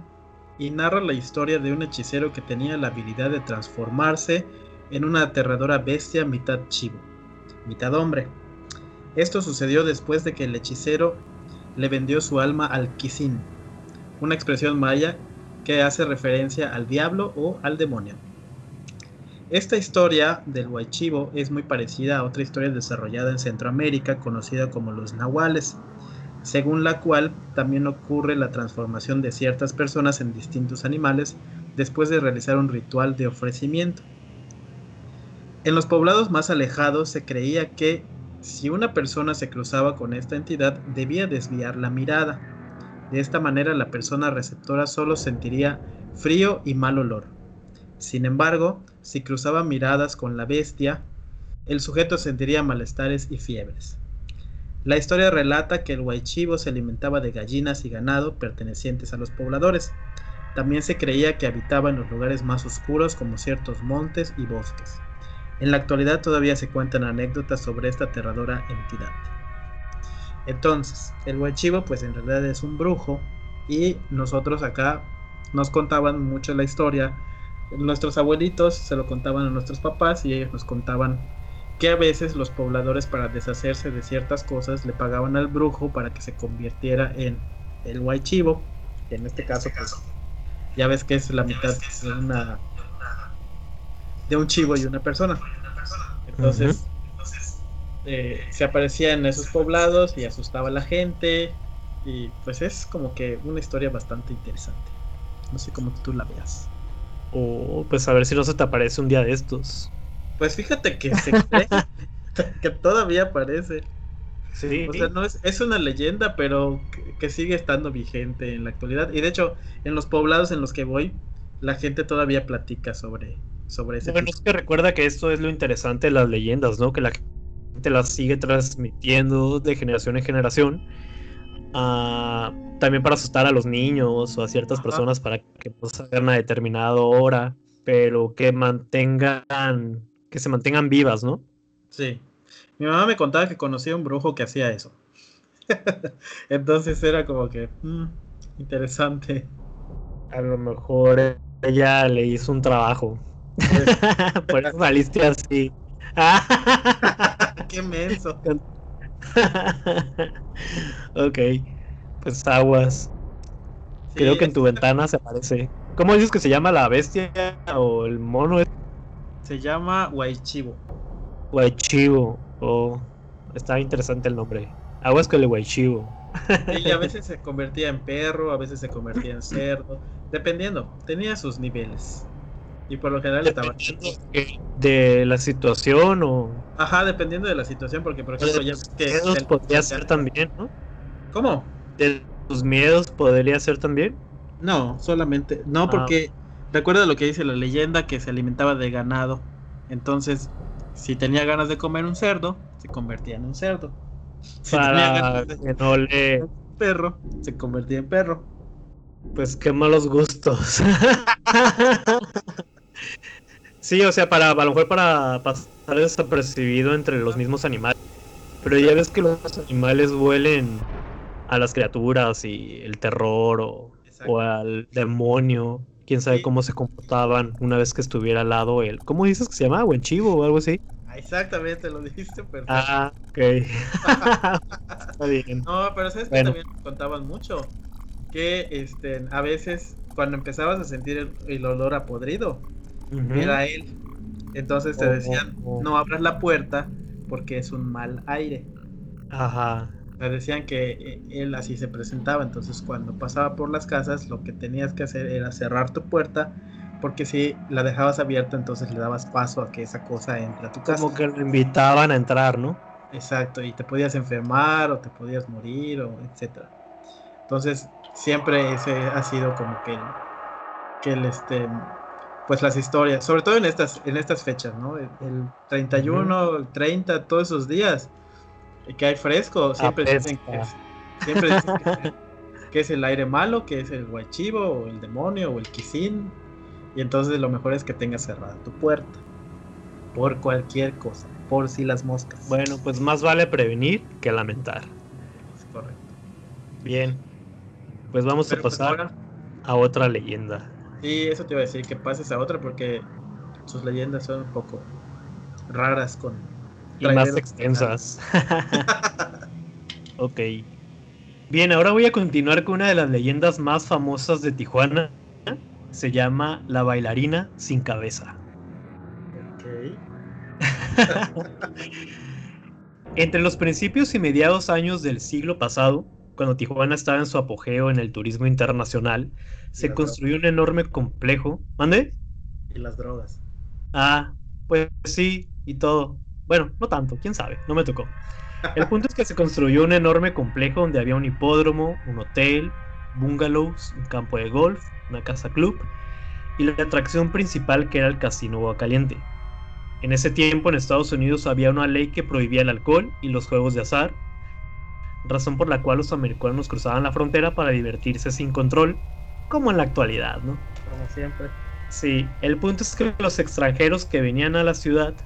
y narra la historia de un hechicero que tenía la habilidad de transformarse en una aterradora bestia mitad chivo, mitad hombre. Esto sucedió después de que el hechicero le vendió su alma al Kisin, una expresión maya que hace referencia al diablo o al demonio. Esta historia del Huaychivo es muy parecida a otra historia desarrollada en Centroamérica conocida como los nahuales, según la cual también ocurre la transformación de ciertas personas en distintos animales después de realizar un ritual de ofrecimiento. En los poblados más alejados se creía que si una persona se cruzaba con esta entidad debía desviar la mirada. De esta manera la persona receptora solo sentiría frío y mal olor. Sin embargo, si cruzaba miradas con la bestia, el sujeto sentiría malestares y fiebres. La historia relata que el huaychivo se alimentaba de gallinas y ganado pertenecientes a los pobladores. También se creía que habitaba en los lugares más oscuros como ciertos montes y bosques. En la actualidad todavía se cuentan anécdotas sobre esta aterradora entidad. Entonces, el huaychivo pues en realidad es un brujo y nosotros acá nos contaban mucho la historia. Nuestros abuelitos se lo contaban a nuestros papás y ellos nos contaban que a veces los pobladores para deshacerse de ciertas cosas le pagaban al brujo para que se convirtiera en el huaychivo. En este caso, pues, ya ves que es la mitad de una de un chivo y una persona. Entonces, eh, se aparecía en esos poblados y asustaba a la gente. Y pues es como que una historia bastante interesante. No sé cómo tú la veas. O pues a ver si no se te aparece un día de estos. Pues fíjate que se cree que todavía aparece. Sí. O sea, no es, es una leyenda, pero que, que, sigue estando vigente en la actualidad. Y de hecho, en los poblados en los que voy, la gente todavía platica sobre, sobre ese Bueno, tipo. es que recuerda que esto es lo interesante de las leyendas, ¿no? Que la gente las sigue transmitiendo de generación en generación. ah, también para asustar a los niños o a ciertas Ajá. personas para que no salgan a determinada hora, pero que mantengan, que se mantengan vivas, ¿no? Sí. Mi mamá me contaba que conocía un brujo que hacía eso. Entonces era como que mm, interesante. A lo mejor ella le hizo un trabajo. Por eso saliste así. Qué menso. ok, pues aguas. Sí, Creo que en tu ventana se aparece. ¿Cómo dices que se llama la bestia o el mono? Se llama Huaychivo. Guaychivo. Oh, está interesante el nombre. Aguas con el Guaychivo. Y a veces se convertía en perro, a veces se convertía en cerdo, dependiendo, tenía sus niveles. Y por lo general estaba... Dependiendo de- la situación o. Ajá, dependiendo de la situación, porque por ejemplo ya que... Miedos podría ser también, ¿no? ¿Cómo? De tus miedos podría ser también. No, solamente... No, Ah. porque recuerda lo que dice la leyenda, que se alimentaba de ganado. Entonces, si tenía ganas de comer un cerdo, se convertía en un cerdo. Si tenía Para ganas de que no le. un perro, se convertía en perro. Pues qué malos gustos. sí, o sea, para a lo mejor para pasar desapercibido entre los mismos animales. Pero ya ves que los animales huelen a las criaturas y el terror o, o al demonio. Quién sabe cómo se comportaban una vez que estuviera al lado él. ¿Cómo dices que se llama? ¿Buen chivo o algo así? Ah, Exactamente, lo dijiste perfecto. Ah, ok. Está bien. No, pero sabes que Bueno. también nos contaban mucho que este a veces cuando empezabas a sentir el, el olor a podrido Ujú. era él. Entonces te Oh, decían, oh, oh. no abras la puerta porque es un mal aire. Ajá. Te decían que eh, él así se presentaba, entonces cuando pasaba por las casas lo que tenías que hacer era cerrar tu puerta porque si la dejabas abierta entonces le dabas paso a que esa cosa entre a tu casa. Como que lo invitaban a entrar, ¿no? Exacto, y te podías enfermar o te podías morir o etcétera. Entonces, siempre ese ha sido como que el, que el este pues las historias, sobre todo en estas en estas fechas, ¿no? El, el 31, el 30, todos esos días que hay fresco, siempre dicen que Apesta. siempre dicen que, que es el aire malo, que es el guachivo o el demonio o el quisín. Y entonces lo mejor es que tengas cerrada tu puerta. Por cualquier cosa, por si las moscas. Bueno, pues más vale prevenir que lamentar. Es correcto. Bien. Pues vamos Pero a pues pasar ahora- a otra leyenda. Sí, eso te iba a decir, que pases a otra porque sus leyendas son un poco raras con... Y más extensas. ok. Bien, ahora voy a continuar con una de las leyendas más famosas de Tijuana. Se llama La bailarina sin cabeza. Ok. Entre los principios y mediados años del siglo pasado, cuando Tijuana estaba en su apogeo en el turismo internacional, se construyó un enorme complejo. ¿Mande? Y las drogas. Ah, pues sí, y todo. Bueno, no tanto, quién sabe, no me tocó. El punto es que se construyó un enorme complejo donde había un hipódromo, un hotel, bungalows, un campo de golf, una casa club y la atracción principal que era el Casino Caliente. En ese tiempo en Estados Unidos había una ley que prohibía el alcohol y los juegos de azar, razón por la cual los americanos cruzaban la frontera para divertirse sin control, como en la actualidad, ¿no? Como siempre. Sí, el punto es que los extranjeros que venían a la ciudad,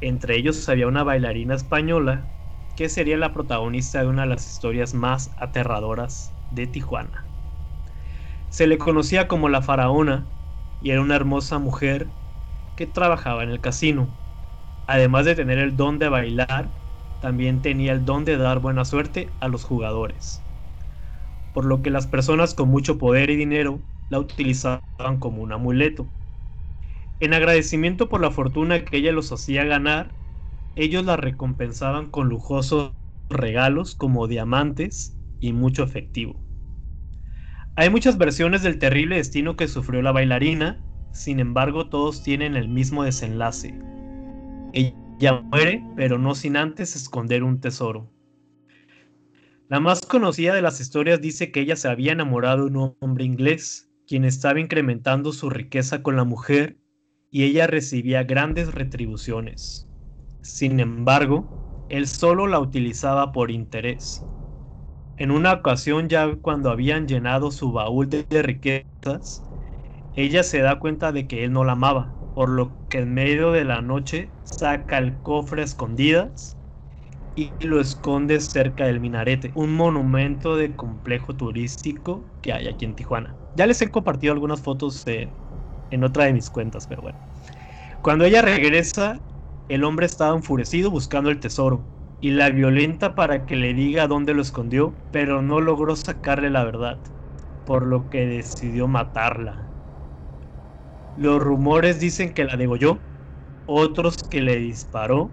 entre ellos había una bailarina española que sería la protagonista de una de las historias más aterradoras de Tijuana. Se le conocía como la faraona y era una hermosa mujer que trabajaba en el casino. Además de tener el don de bailar, también tenía el don de dar buena suerte a los jugadores. Por lo que las personas con mucho poder y dinero la utilizaban como un amuleto. En agradecimiento por la fortuna que ella los hacía ganar, ellos la recompensaban con lujosos regalos como diamantes y mucho efectivo. Hay muchas versiones del terrible destino que sufrió la bailarina, sin embargo todos tienen el mismo desenlace. Ella muere, pero no sin antes esconder un tesoro. La más conocida de las historias dice que ella se había enamorado de un hombre inglés, quien estaba incrementando su riqueza con la mujer y ella recibía grandes retribuciones. Sin embargo, él solo la utilizaba por interés. En una ocasión ya cuando habían llenado su baúl de, de riquezas, ella se da cuenta de que él no la amaba, por lo que en medio de la noche saca el cofre a escondidas y lo esconde cerca del minarete, un monumento de complejo turístico que hay aquí en Tijuana. Ya les he compartido algunas fotos en, en otra de mis cuentas, pero bueno. Cuando ella regresa, el hombre estaba enfurecido buscando el tesoro y la violenta para que le diga dónde lo escondió, pero no logró sacarle la verdad, por lo que decidió matarla. Los rumores dicen que la degolló, otros que le disparó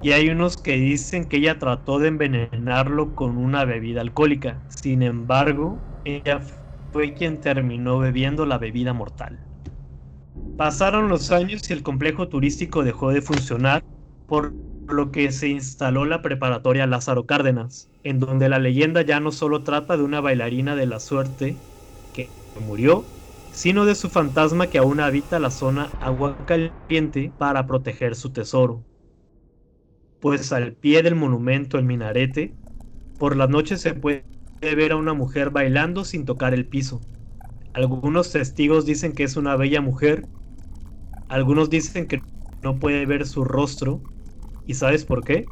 y hay unos que dicen que ella trató de envenenarlo con una bebida alcohólica. Sin embargo, ella fue quien terminó bebiendo la bebida mortal. Pasaron los años y el complejo turístico dejó de funcionar, por lo que se instaló la preparatoria Lázaro Cárdenas, en donde la leyenda ya no solo trata de una bailarina de la suerte que murió, sino de su fantasma que aún habita la zona agua caliente para proteger su tesoro pues al pie del monumento el minarete, por las noches se puede ver a una mujer bailando sin tocar el piso. Algunos testigos dicen que es una bella mujer, algunos dicen que no puede ver su rostro, ¿y sabes por qué?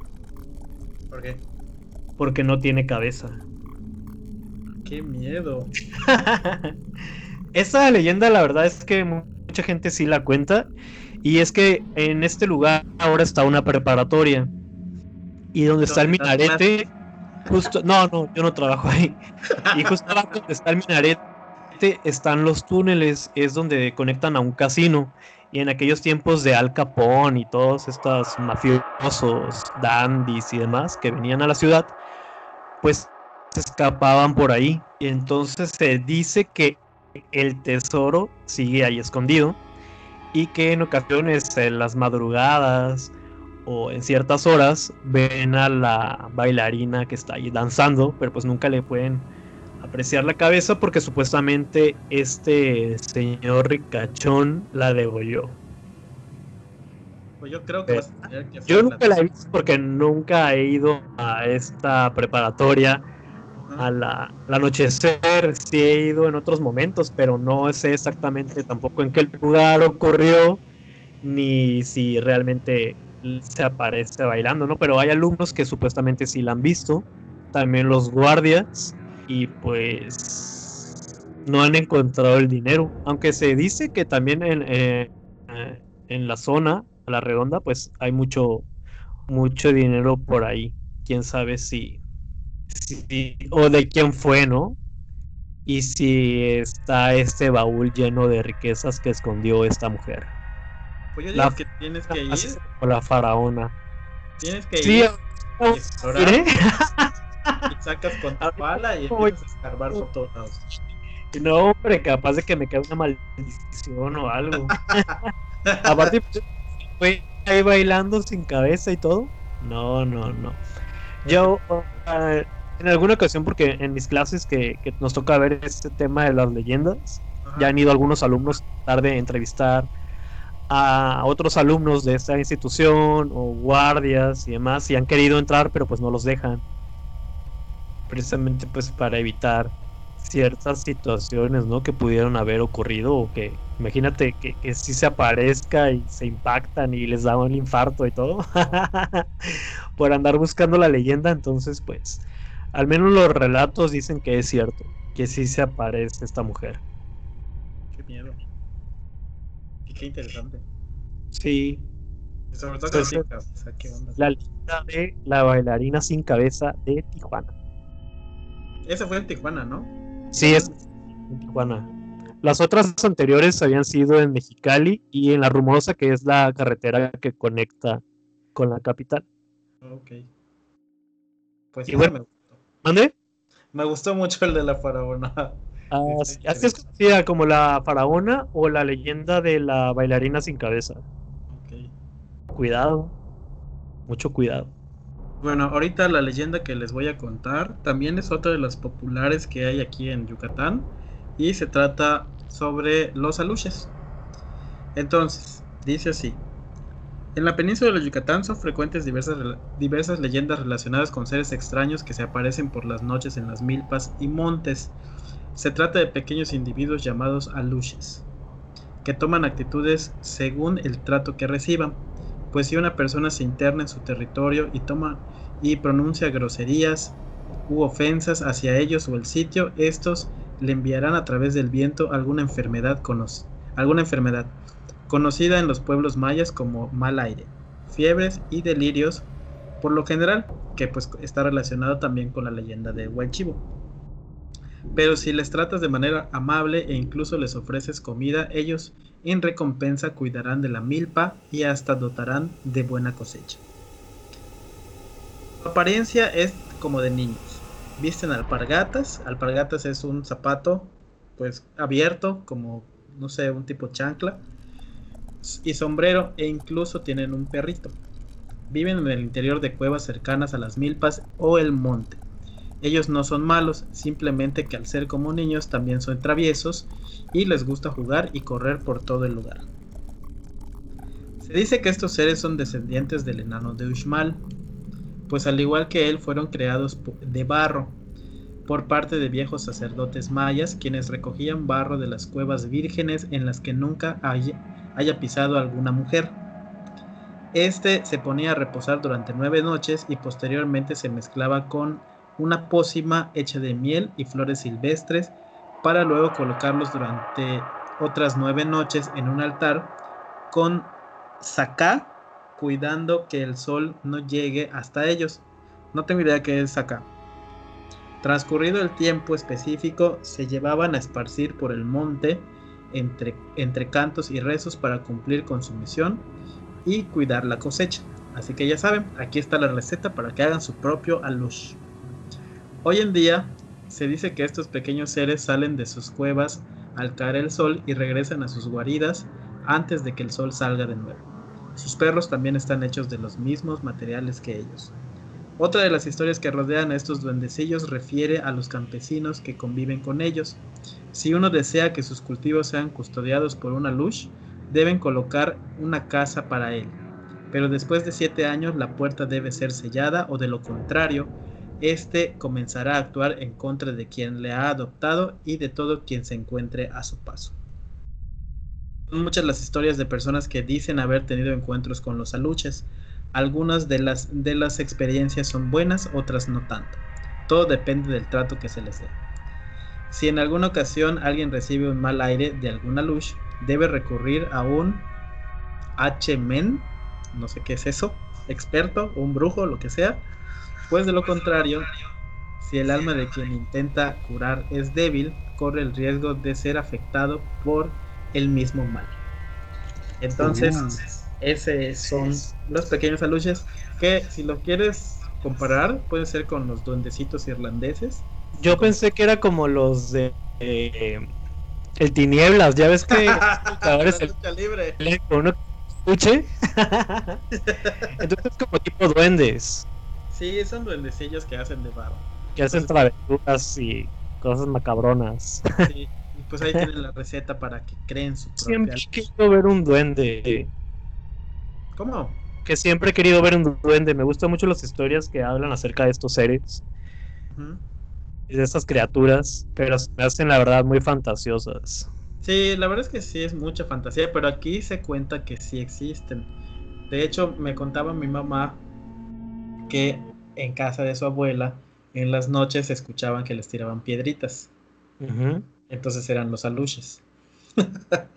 ¿Por qué? Porque no tiene cabeza. Qué miedo. Esta leyenda la verdad es que mucha gente sí la cuenta y es que en este lugar ahora está una preparatoria. Y donde está el ¿Dónde das minarete, justo, no, no, yo no trabajo ahí. Y justo abajo donde está el minarete están los túneles, es donde conectan a un casino. Y en aquellos tiempos de Al Capone y todos estos mafiosos, dandies y demás que venían a la ciudad, pues se escapaban por ahí. Y entonces se dice que el tesoro sigue ahí escondido y que en ocasiones en las madrugadas o en ciertas horas ven a la bailarina que está ahí danzando, pero pues nunca le pueden apreciar la cabeza porque supuestamente este señor ricachón la degolló. Pues yo creo que Eh, vas a tener que Yo nunca la he visto porque nunca he ido a esta preparatoria, a la, al anochecer. Sí he ido en otros momentos, pero no sé exactamente tampoco en qué lugar ocurrió, ni si realmente se aparece bailando, ¿no? Pero hay alumnos que supuestamente sí la han visto, también los guardias, y pues no han encontrado el dinero, aunque se dice que también en, eh, en la zona, a la redonda, pues hay mucho, mucho dinero por ahí. Quién sabe si, si o de quién fue, ¿no? Y si está este baúl lleno de riquezas que escondió esta mujer. Pues yo digo la, que tienes que ir. O la faraona. Tienes que ir. Y explorar. y sacas con tu pala y empiezas a escarbar por todos lados. No, hombre, capaz de que me caiga una maldición o algo. Aparte, fue ahí bailando sin cabeza y todo. No, no, no. Yo, uh, en alguna ocasión, porque en mis clases que, nos toca ver este tema de las leyendas, ya han ido algunos alumnos tarde a entrevistar a otros alumnos de esta institución o guardias y demás y han querido entrar pero pues no los dejan. Precisamente pues para evitar ciertas situaciones ¿no? que pudieron haber ocurrido o que imagínate que, que sí se aparezca y se impactan y les da un infarto y todo por andar buscando la leyenda. Entonces pues al menos los relatos dicen que es cierto que sí se aparece esta mujer qué miedo y qué interesante sí sobre todo la leyenda de la bailarina sin cabeza de Tijuana esa fue en Tijuana, ¿no? Sí, es en Tijuana. Las otras anteriores habían sido en Mexicali y en La Rumorosa, que es la carretera que conecta con la capital. Ok. Pues y bueno, me gustó. ¿Mande? Me gustó mucho el de la faraona. Así es conocida como la faraona o la leyenda de la bailarina sin cabeza. Cuidado. Mucho cuidado. Bueno, ahorita la leyenda que les voy a contar también es otra de las populares que hay aquí en Yucatán y se trata sobre los aluches. Entonces, dice así. En la península de Yucatán son frecuentes diversas, diversas leyendas relacionadas con seres extraños que se aparecen por las noches en las milpas y montes. Se trata de pequeños individuos llamados aluches, que toman actitudes según el trato que reciban pues si una persona se interna en su territorio y toma y pronuncia groserías u ofensas hacia ellos o el sitio, estos le enviarán a través del viento alguna enfermedad, alguna enfermedad conocida en los pueblos mayas como mal aire, fiebres y delirios, por lo general, que pues está relacionado también con la leyenda de Huaychivo. Pero si les tratas de manera amable e incluso les ofreces comida, ellos en recompensa cuidarán de la milpa y hasta dotarán de buena cosecha. Su apariencia es como de niños. Visten alpargatas. Alpargatas es un zapato pues abierto como no sé, un tipo chancla y sombrero e incluso tienen un perrito. Viven en el interior de cuevas cercanas a las milpas o el monte. Ellos no son malos, simplemente que al ser como niños también son traviesos y les gusta jugar y correr por todo el lugar. Se dice que estos seres son descendientes del enano de Uxmal, pues al igual que él fueron creados de barro por parte de viejos sacerdotes mayas quienes recogían barro de las cuevas vírgenes en las que nunca haya, haya pisado alguna mujer. Este se ponía a reposar durante nueve noches y posteriormente se mezclaba con una pócima hecha de miel y flores silvestres para luego colocarlos durante otras nueve noches en un altar con sacá, cuidando que el sol no llegue hasta ellos. No tengo idea qué es sacá. Transcurrido el tiempo específico, se llevaban a esparcir por el monte entre, entre cantos y rezos para cumplir con su misión y cuidar la cosecha. Así que ya saben, aquí está la receta para que hagan su propio alush. Hoy en día se dice que estos pequeños seres salen de sus cuevas al caer el sol y regresan a sus guaridas antes de que el sol salga de nuevo. Sus perros también están hechos de los mismos materiales que ellos. Otra de las historias que rodean a estos duendecillos refiere a los campesinos que conviven con ellos. Si uno desea que sus cultivos sean custodiados por una luz, deben colocar una casa para él. Pero después de siete años la puerta debe ser sellada o de lo contrario, este comenzará a actuar en contra de quien le ha adoptado y de todo quien se encuentre a su paso. Son muchas las historias de personas que dicen haber tenido encuentros con los aluches. Algunas de las, de las experiencias son buenas, otras no tanto. Todo depende del trato que se les dé. Si en alguna ocasión alguien recibe un mal aire de algún aluche, debe recurrir a un H-Men, no sé qué es eso, experto, un brujo, lo que sea, pues de lo contrario, si el alma de quien intenta curar es débil, corre el riesgo de ser afectado por el mismo mal. Entonces, esos son los pequeños aluches que si lo quieres comparar, puede ser con los duendecitos irlandeses. Yo pensé que era como los de eh, el tinieblas, ya ves que ahora es el libre. uno escuche. Entonces como tipo duendes. Sí, son duendecillos que hacen de barro. Que hacen travesuras y cosas macabronas. Sí, y pues ahí tienen la receta para que creen su propia. Siempre he querido ver un duende. ¿Cómo? Que siempre he querido ver un duende. Me gustan mucho las historias que hablan acerca de estos seres. Y de estas criaturas. Pero me hacen la verdad muy fantasiosas. Sí, la verdad es que sí es mucha fantasía, pero aquí se cuenta que sí existen. De hecho, me contaba mi mamá que en casa de su abuela en las noches escuchaban que les tiraban piedritas. Entonces eran los aluches.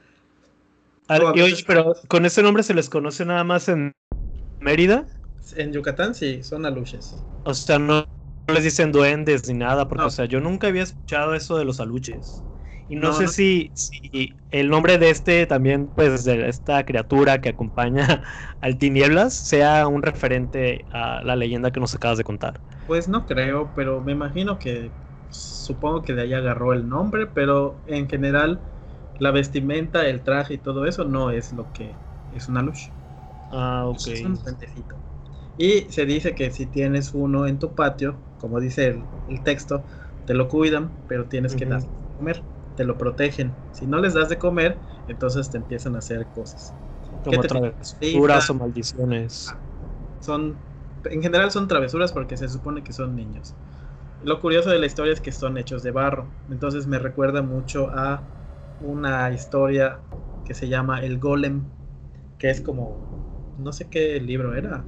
pero con ese nombre se les conoce nada más en Mérida. En Yucatán sí, son aluches. O sea, no, les dicen duendes ni nada, porque o sea, yo nunca había escuchado eso de los aluches. Y no, sé Si, si, el nombre de este también, pues de esta criatura que acompaña al Tinieblas, sea un referente a la leyenda que nos acabas de contar. Pues no creo, pero me imagino que supongo que de ahí agarró el nombre, pero en general la vestimenta, el traje y todo eso no es lo que es una luz. Ah, ok. Es un Y se dice que si tienes uno en tu patio, como dice el, texto, te lo cuidan, pero tienes que dar comer te lo protegen. Si no les das de comer, entonces te empiezan a hacer cosas. Como travesuras o maldiciones. Son, en general son travesuras porque se supone que son niños. Lo curioso de la historia es que son hechos de barro. Entonces me recuerda mucho a una historia que se llama El Golem, que es como, no sé qué libro era,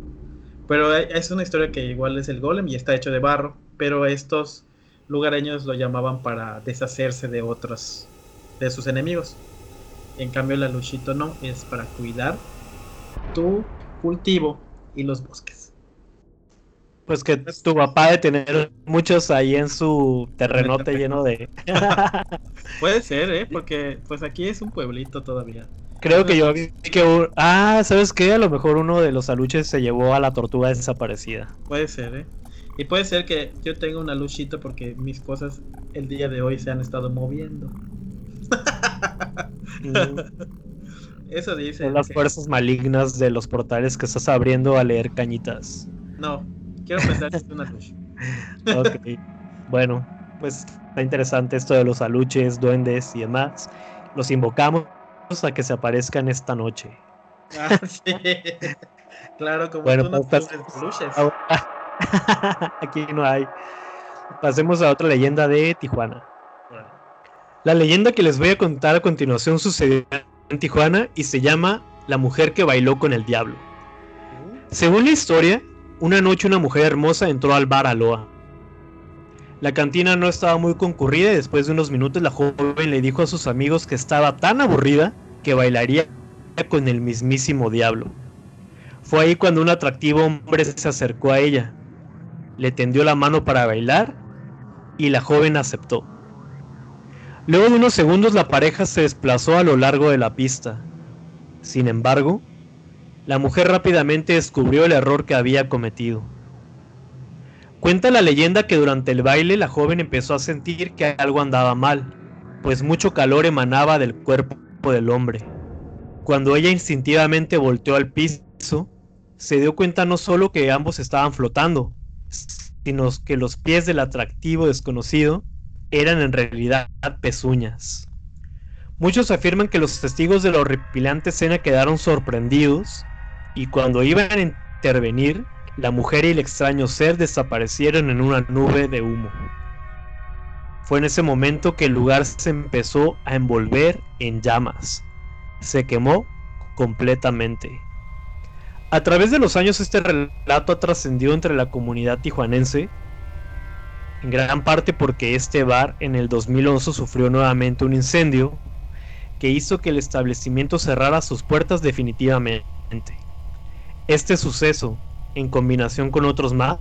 pero es una historia que igual es el Golem y está hecho de barro, pero estos lugareños lo llamaban para deshacerse de otros, de sus enemigos. En cambio, el aluchito no, es para cuidar tu cultivo y los bosques. Pues que tu papá de tener muchos ahí en su terrenote lleno de. Puede ser, ¿eh? Porque pues aquí es un pueblito todavía. Creo que yo vi que. Ah, ¿sabes qué? A lo mejor uno de los aluches se llevó a la tortuga desaparecida. Puede ser, ¿eh? Y puede ser que yo tenga una luchita porque mis cosas el día de hoy se han estado moviendo. Mm. Eso dice. Son las fuerzas malignas de los portales que estás abriendo a leer cañitas. No, quiero pensar que es una lucha. ok. Bueno, pues está interesante esto de los aluches, duendes y demás. Los invocamos a que se aparezcan esta noche. Ah, sí. Claro, como bueno, tú no pues, luches. Aquí no hay. Pasemos a otra leyenda de Tijuana. La leyenda que les voy a contar a continuación sucedió en Tijuana y se llama La mujer que bailó con el diablo. Según la historia, una noche una mujer hermosa entró al bar Aloha. La cantina no estaba muy concurrida y después de unos minutos la joven le dijo a sus amigos que estaba tan aburrida que bailaría con el mismísimo diablo. Fue ahí cuando un atractivo hombre se acercó a ella le tendió la mano para bailar y la joven aceptó. Luego de unos segundos la pareja se desplazó a lo largo de la pista. Sin embargo, la mujer rápidamente descubrió el error que había cometido. Cuenta la leyenda que durante el baile la joven empezó a sentir que algo andaba mal, pues mucho calor emanaba del cuerpo del hombre. Cuando ella instintivamente volteó al piso, se dio cuenta no solo que ambos estaban flotando, sino que los pies del atractivo desconocido eran en realidad pezuñas. Muchos afirman que los testigos de la horripilante escena quedaron sorprendidos y cuando iban a intervenir, la mujer y el extraño ser desaparecieron en una nube de humo. Fue en ese momento que el lugar se empezó a envolver en llamas. Se quemó completamente. A través de los años este relato ha trascendido entre la comunidad tijuanense, en gran parte porque este bar en el 2011 sufrió nuevamente un incendio que hizo que el establecimiento cerrara sus puertas definitivamente. Este suceso, en combinación con otros más,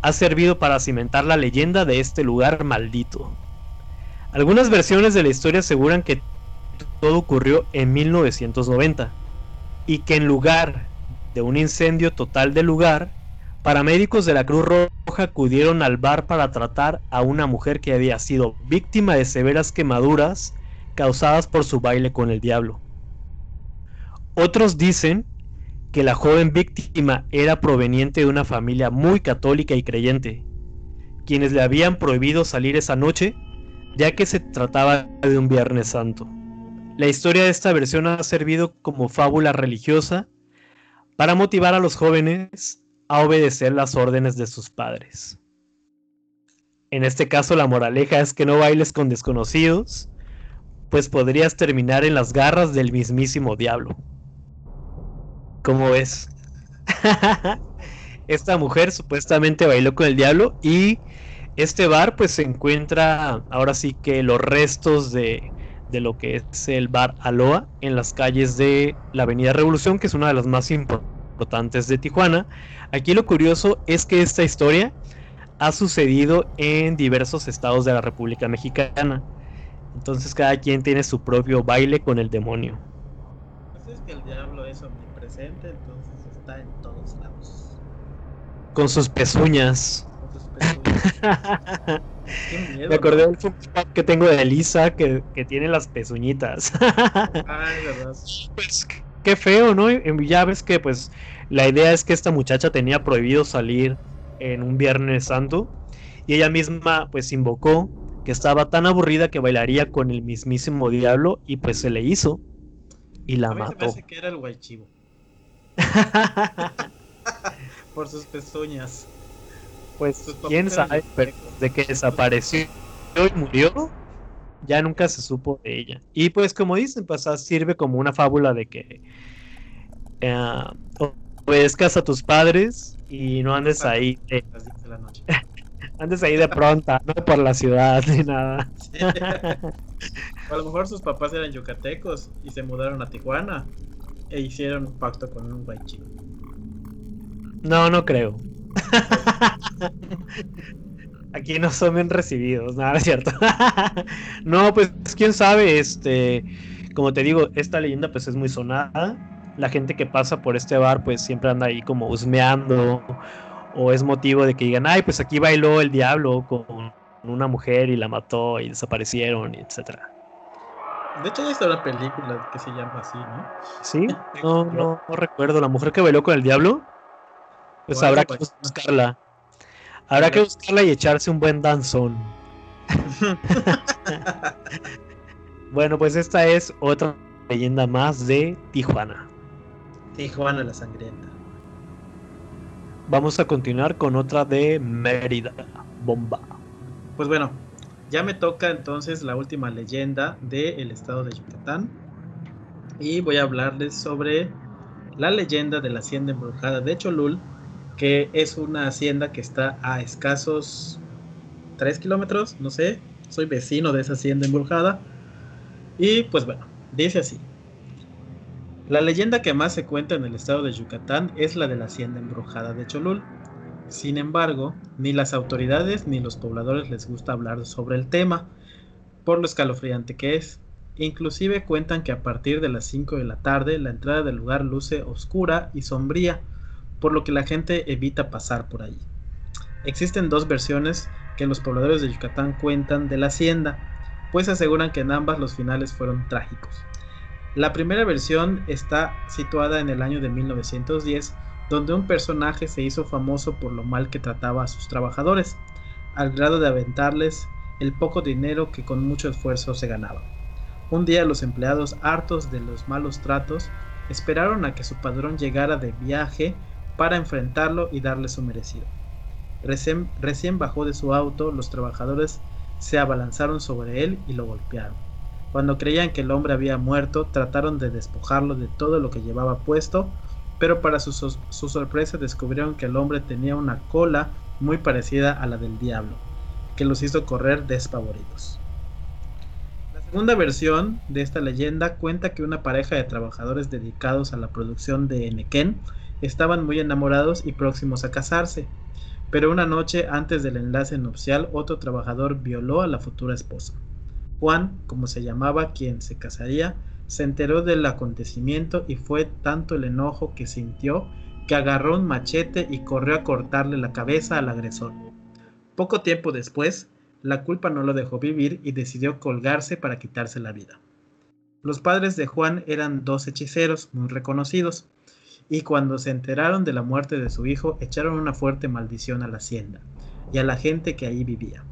ha servido para cimentar la leyenda de este lugar maldito. Algunas versiones de la historia aseguran que todo ocurrió en 1990 y que en lugar de un incendio total del lugar, paramédicos de la Cruz Roja acudieron al bar para tratar a una mujer que había sido víctima de severas quemaduras causadas por su baile con el diablo. Otros dicen que la joven víctima era proveniente de una familia muy católica y creyente, quienes le habían prohibido salir esa noche, ya que se trataba de un Viernes Santo. La historia de esta versión ha servido como fábula religiosa para motivar a los jóvenes a obedecer las órdenes de sus padres. En este caso la moraleja es que no bailes con desconocidos, pues podrías terminar en las garras del mismísimo diablo. ¿Cómo ves? Esta mujer supuestamente bailó con el diablo y este bar pues se encuentra ahora sí que los restos de, de lo que es el bar Aloa en las calles de la Avenida Revolución, que es una de las más importantes de Tijuana. Aquí lo curioso es que esta historia ha sucedido en diversos estados de la República Mexicana. Entonces cada quien tiene su propio baile con el demonio. Pues es que el diablo es entonces está en todos lados. Con sus pezuñas. Me acordé del que tengo de Elisa que, tiene las pezuñitas. Ay, verdad. Pues qué feo, ¿no? Ya ves que pues la idea es que esta muchacha tenía prohibido salir en un Viernes Santo y ella misma pues invocó que estaba tan aburrida que bailaría con el mismísimo diablo y pues se le hizo y la mató. que era el guaychivo. Por sus pezuñas. Pues quién sabe, de que desapareció y murió, ya nunca se supo de ella. Y pues como dicen, pues ah, sirve como una fábula de que eh, obedezcas a tus padres y no andes ahí andes ahí de pronta, no por la ciudad ni nada. a lo mejor sus papás eran yucatecos y se mudaron a Tijuana e hicieron un pacto con un guay No, no creo. Aquí no son bien recibidos, nada, es cierto. no, pues quién sabe, este, como te digo, esta leyenda pues es muy sonada. La gente que pasa por este bar pues siempre anda ahí como husmeando o es motivo de que digan, ay, pues aquí bailó el diablo con una mujer y la mató y desaparecieron, etcétera. De hecho, ya está una película que se llama así, ¿no? Sí, no, no, no recuerdo. La mujer que bailó con el diablo. Pues habrá que buscarla. Habrá que buscarla y echarse un buen danzón. bueno, pues esta es otra leyenda más de Tijuana. Tijuana la sangrienta. Vamos a continuar con otra de Mérida, Bomba. Pues bueno, ya me toca entonces la última leyenda del estado de Yucatán. Y voy a hablarles sobre la leyenda de la hacienda embrujada de Cholul, que es una hacienda que está a escasos 3 kilómetros, no sé, soy vecino de esa hacienda embrujada. Y pues bueno, dice así. La leyenda que más se cuenta en el estado de Yucatán es la de la hacienda embrujada de Cholul. Sin embargo, ni las autoridades ni los pobladores les gusta hablar sobre el tema, por lo escalofriante que es. Inclusive cuentan que a partir de las 5 de la tarde la entrada del lugar luce oscura y sombría, por lo que la gente evita pasar por allí. Existen dos versiones que los pobladores de Yucatán cuentan de la hacienda, pues aseguran que en ambas los finales fueron trágicos. La primera versión está situada en el año de 1910, donde un personaje se hizo famoso por lo mal que trataba a sus trabajadores, al grado de aventarles el poco dinero que con mucho esfuerzo se ganaba. Un día los empleados, hartos de los malos tratos, esperaron a que su padrón llegara de viaje para enfrentarlo y darle su merecido. Recién, bajó de su auto, los trabajadores se abalanzaron sobre él y lo golpearon. Cuando creían que el hombre había muerto, trataron de despojarlo de todo lo que llevaba puesto, pero para su, su, sorpresa descubrieron que el hombre tenía una cola muy parecida a la del diablo, que los hizo correr despavoridos. La segunda versión de esta leyenda cuenta que una pareja de trabajadores dedicados a la producción de Enequén estaban muy enamorados y próximos a casarse, pero una noche antes del enlace nupcial otro trabajador violó a la futura esposa. Juan, como se llamaba quien se casaría, se enteró del acontecimiento y fue tanto el enojo que sintió que agarró un machete y corrió a cortarle la cabeza al agresor. Poco tiempo después, la culpa no lo dejó vivir y decidió colgarse para quitarse la vida. Los padres de Juan eran dos hechiceros muy reconocidos, y cuando se enteraron de la muerte de su hijo echaron una fuerte maldición a la hacienda y a la gente que allí vivía.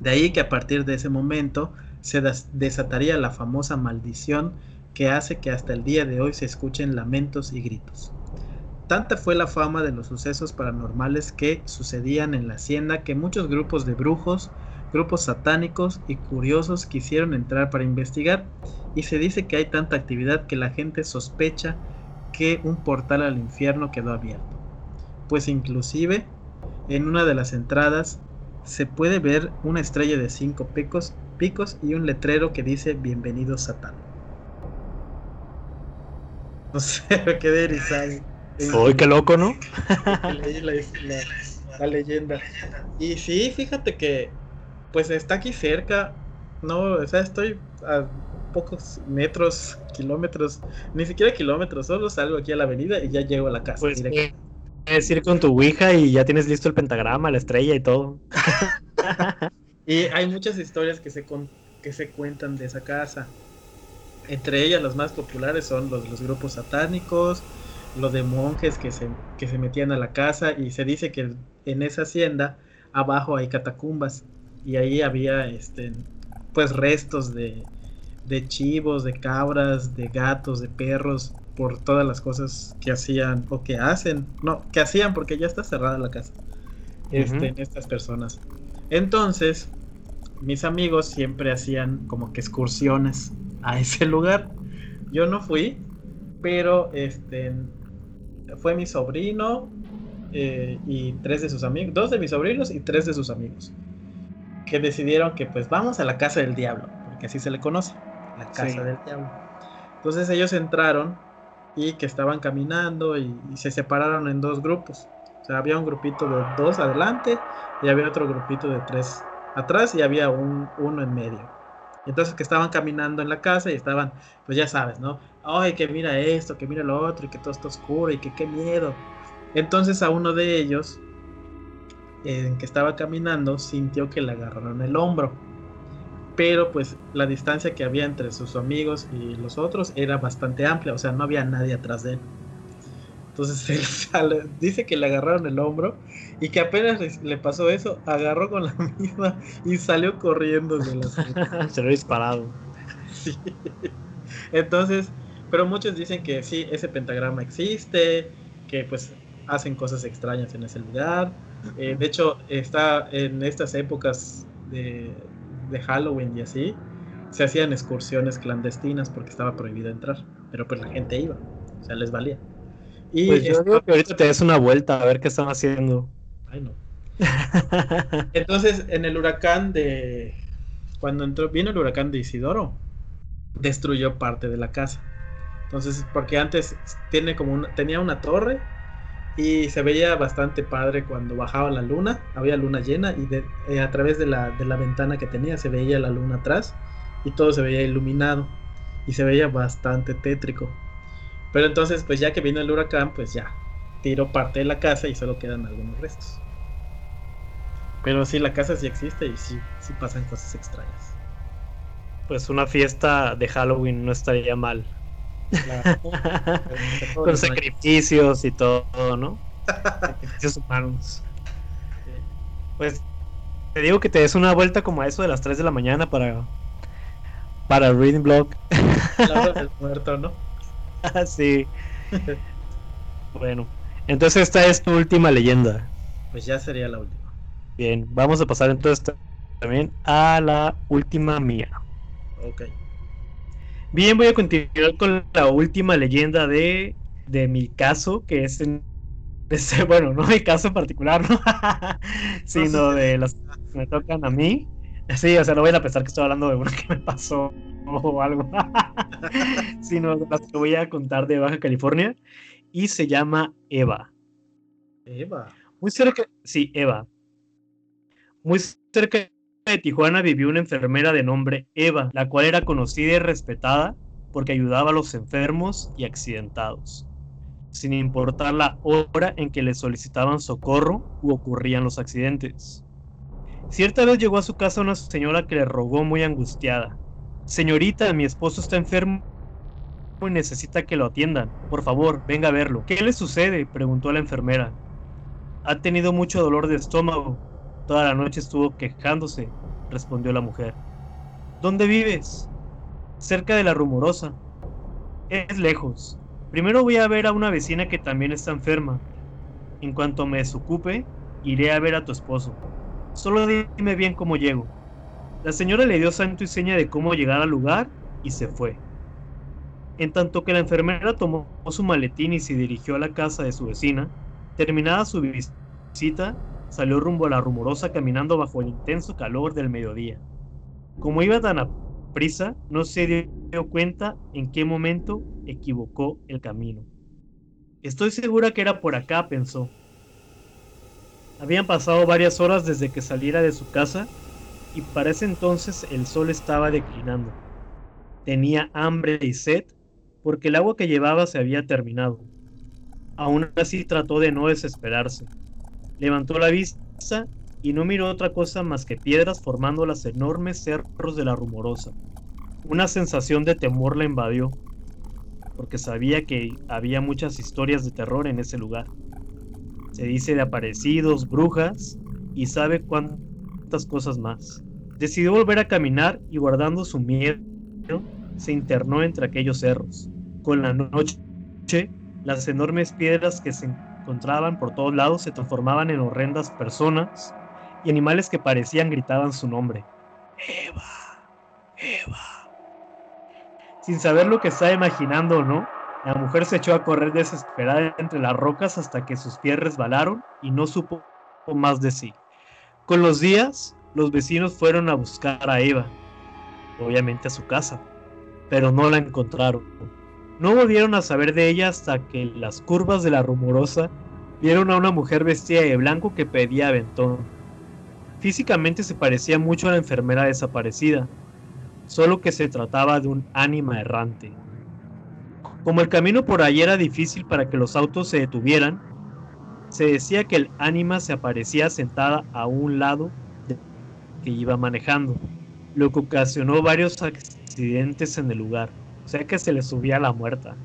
De ahí que a partir de ese momento se desataría la famosa maldición que hace que hasta el día de hoy se escuchen lamentos y gritos. Tanta fue la fama de los sucesos paranormales que sucedían en la hacienda que muchos grupos de brujos, grupos satánicos y curiosos quisieron entrar para investigar y se dice que hay tanta actividad que la gente sospecha que un portal al infierno quedó abierto. Pues inclusive en una de las entradas se puede ver una estrella de cinco picos, picos y un letrero que dice Bienvenido Satán. No sé, me quedé erizado. Uy, qué loco, ¿no? Leí la, la, leyenda. Y sí, fíjate que pues está aquí cerca. No, o sea, estoy a pocos metros, kilómetros, ni siquiera kilómetros, solo salgo aquí a la avenida y ya llego a la casa. Pues, es ir con tu Ouija y ya tienes listo el pentagrama, la estrella y todo. y hay muchas historias que se, que se cuentan de esa casa. Entre ellas las más populares son los de los grupos satánicos, los de monjes que se, que se metían a la casa y se dice que en esa hacienda abajo hay catacumbas y ahí había este pues restos de, de chivos, de cabras, de gatos, de perros, por todas las cosas que hacían o que hacen, no, que hacían porque ya está cerrada la casa, este, estas personas. Entonces, mis amigos siempre hacían como que excursiones a ese lugar. Yo no fui, pero este fue mi sobrino eh, y tres de sus amigos, dos de mis sobrinos y tres de sus amigos, que decidieron que pues vamos a la casa del diablo, porque así se le conoce, la casa del diablo. Entonces ellos entraron y que estaban caminando y, se separaron en dos grupos. O sea, había un grupito de dos adelante y había otro grupito de tres atrás y había un, uno en medio. Entonces que estaban caminando en la casa y estaban, pues ya sabes, ¿no? Ay, que mira esto, que mira lo otro y que todo está oscuro y que qué miedo. Entonces a uno de ellos, en que estaba caminando, sintió que le agarraron el hombro pero pues la distancia que había entre sus amigos y los otros era bastante amplia, o sea, no había nadie atrás de él. Entonces él dice que le agarraron el hombro y que apenas le pasó eso, agarró con la misma y salió corriendo de la Se lo disparado. Sí. Entonces, pero muchos dicen que sí, ese pentagrama existe, que pues hacen cosas extrañas en ese lugar. Eh, de hecho, está en estas épocas de, de Halloween y así, se hacían excursiones clandestinas porque estaba prohibido entrar, pero pues la gente iba, o sea, les valía. Y pues yo digo que ahorita te des una vuelta a ver qué están haciendo. Ay, no. Entonces, en el huracán de. Cuando entró, vino el huracán de Isidoro, destruyó parte de la casa. Entonces, porque antes tiene como una, tenía una torre y se veía bastante padre cuando bajaba la luna, había luna llena y eh, a través de la, de la, ventana que tenía se veía la luna atrás y todo se veía iluminado y se veía bastante tétrico. Pero entonces pues ya que vino el huracán pues ya tiró parte de la casa y solo quedan algunos restos. Pero sí, la casa sí existe y sí, sí pasan cosas extrañas. Pues una fiesta de Halloween no estaría mal. Con sacrificios y todo, ¿no? sacrificios humanos. Pues te digo que te des una vuelta como a eso de las 3 de la mañana para para Reading Blog. La hora del muerto, ¿no? sí. bueno, Entonces esta es tu última leyenda. Pues ya sería la última. Bien, vamos a pasar entonces también a la última mía. Ok. Bien, voy a continuar con la última leyenda de, de mi caso, que es en, bueno, no mi caso en particular, ¿no? sino de las que me tocan a mí. Sí, o sea, no voy a pensar que estoy hablando de una que me pasó o algo, sino de las que voy a contar de Baja California y se llama Eva. Eva. Muy cerca, sí, Eva. Muy cerca de Tijuana vivió una enfermera de nombre Eva, la cual era conocida y respetada porque ayudaba a los enfermos y accidentados, sin importar la hora en que le solicitaban socorro u ocurrían los accidentes. Cierta vez llegó a su casa una señora que le rogó muy angustiada. Señorita, mi esposo está enfermo y necesita que lo atiendan. Por favor, venga a verlo. ¿Qué le sucede? preguntó la enfermera. Ha tenido mucho dolor de estómago. Toda la noche estuvo quejándose, respondió la mujer. ¿Dónde vives? Cerca de la rumorosa. Es lejos. Primero voy a ver a una vecina que también está enferma. En cuanto me desocupe, iré a ver a tu esposo. Solo dime bien cómo llego. La señora le dio santo y seña de cómo llegar al lugar y se fue. En tanto que la enfermera tomó su maletín y se dirigió a la casa de su vecina, terminada su visita, salió rumbo a la rumorosa caminando bajo el intenso calor del mediodía. Como iba tan a prisa, no se dio cuenta en qué momento equivocó el camino. Estoy segura que era por acá, pensó. Habían pasado varias horas desde que saliera de su casa y para ese entonces el sol estaba declinando. Tenía hambre y sed porque el agua que llevaba se había terminado. Aún así trató de no desesperarse. Levantó la vista y no miró otra cosa más que piedras formando los enormes cerros de la rumorosa. Una sensación de temor la invadió, porque sabía que había muchas historias de terror en ese lugar. Se dice de aparecidos, brujas y sabe cuántas cosas más. Decidió volver a caminar y guardando su miedo, se internó entre aquellos cerros. Con la noche, las enormes piedras que se encontraban por todos lados se transformaban en horrendas personas y animales que parecían gritaban su nombre. Eva, Eva. Sin saber lo que estaba imaginando o no, la mujer se echó a correr desesperada entre las rocas hasta que sus pies resbalaron y no supo más de sí. Con los días, los vecinos fueron a buscar a Eva, obviamente a su casa, pero no la encontraron. No volvieron a saber de ella hasta que las curvas de la rumorosa vieron a una mujer vestida de blanco que pedía aventón. Físicamente se parecía mucho a la enfermera desaparecida, solo que se trataba de un ánima errante. Como el camino por ahí era difícil para que los autos se detuvieran, se decía que el ánima se aparecía sentada a un lado de que iba manejando, lo que ocasionó varios accidentes en el lugar, o sea que se le subía la muerta.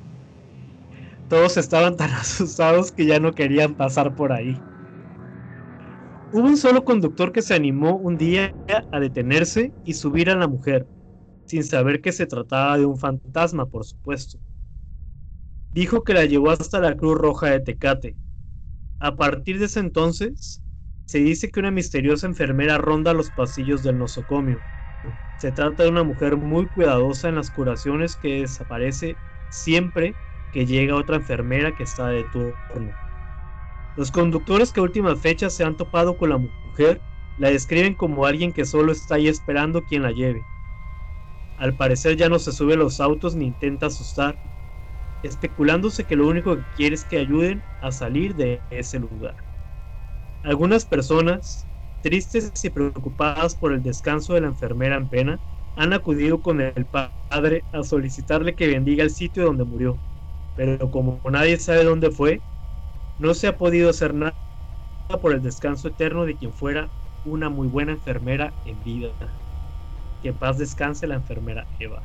Todos estaban tan asustados que ya no querían pasar por ahí. Hubo un solo conductor que se animó un día a detenerse y subir a la mujer, sin saber que se trataba de un fantasma, por supuesto. Dijo que la llevó hasta la Cruz Roja de Tecate. A partir de ese entonces, se dice que una misteriosa enfermera ronda los pasillos del nosocomio. Se trata de una mujer muy cuidadosa en las curaciones que desaparece siempre que llega otra enfermera que está de turno. Los conductores que a última fecha se han topado con la mujer la describen como alguien que solo está ahí esperando quien la lleve. Al parecer ya no se sube a los autos ni intenta asustar, especulándose que lo único que quiere es que ayuden a salir de ese lugar. Algunas personas, tristes y preocupadas por el descanso de la enfermera en pena, han acudido con el padre a solicitarle que bendiga el sitio donde murió, pero como nadie sabe dónde fue, no se ha podido hacer nada por el descanso eterno de quien fuera una muy buena enfermera en vida. Que en paz descanse la enfermera Eva.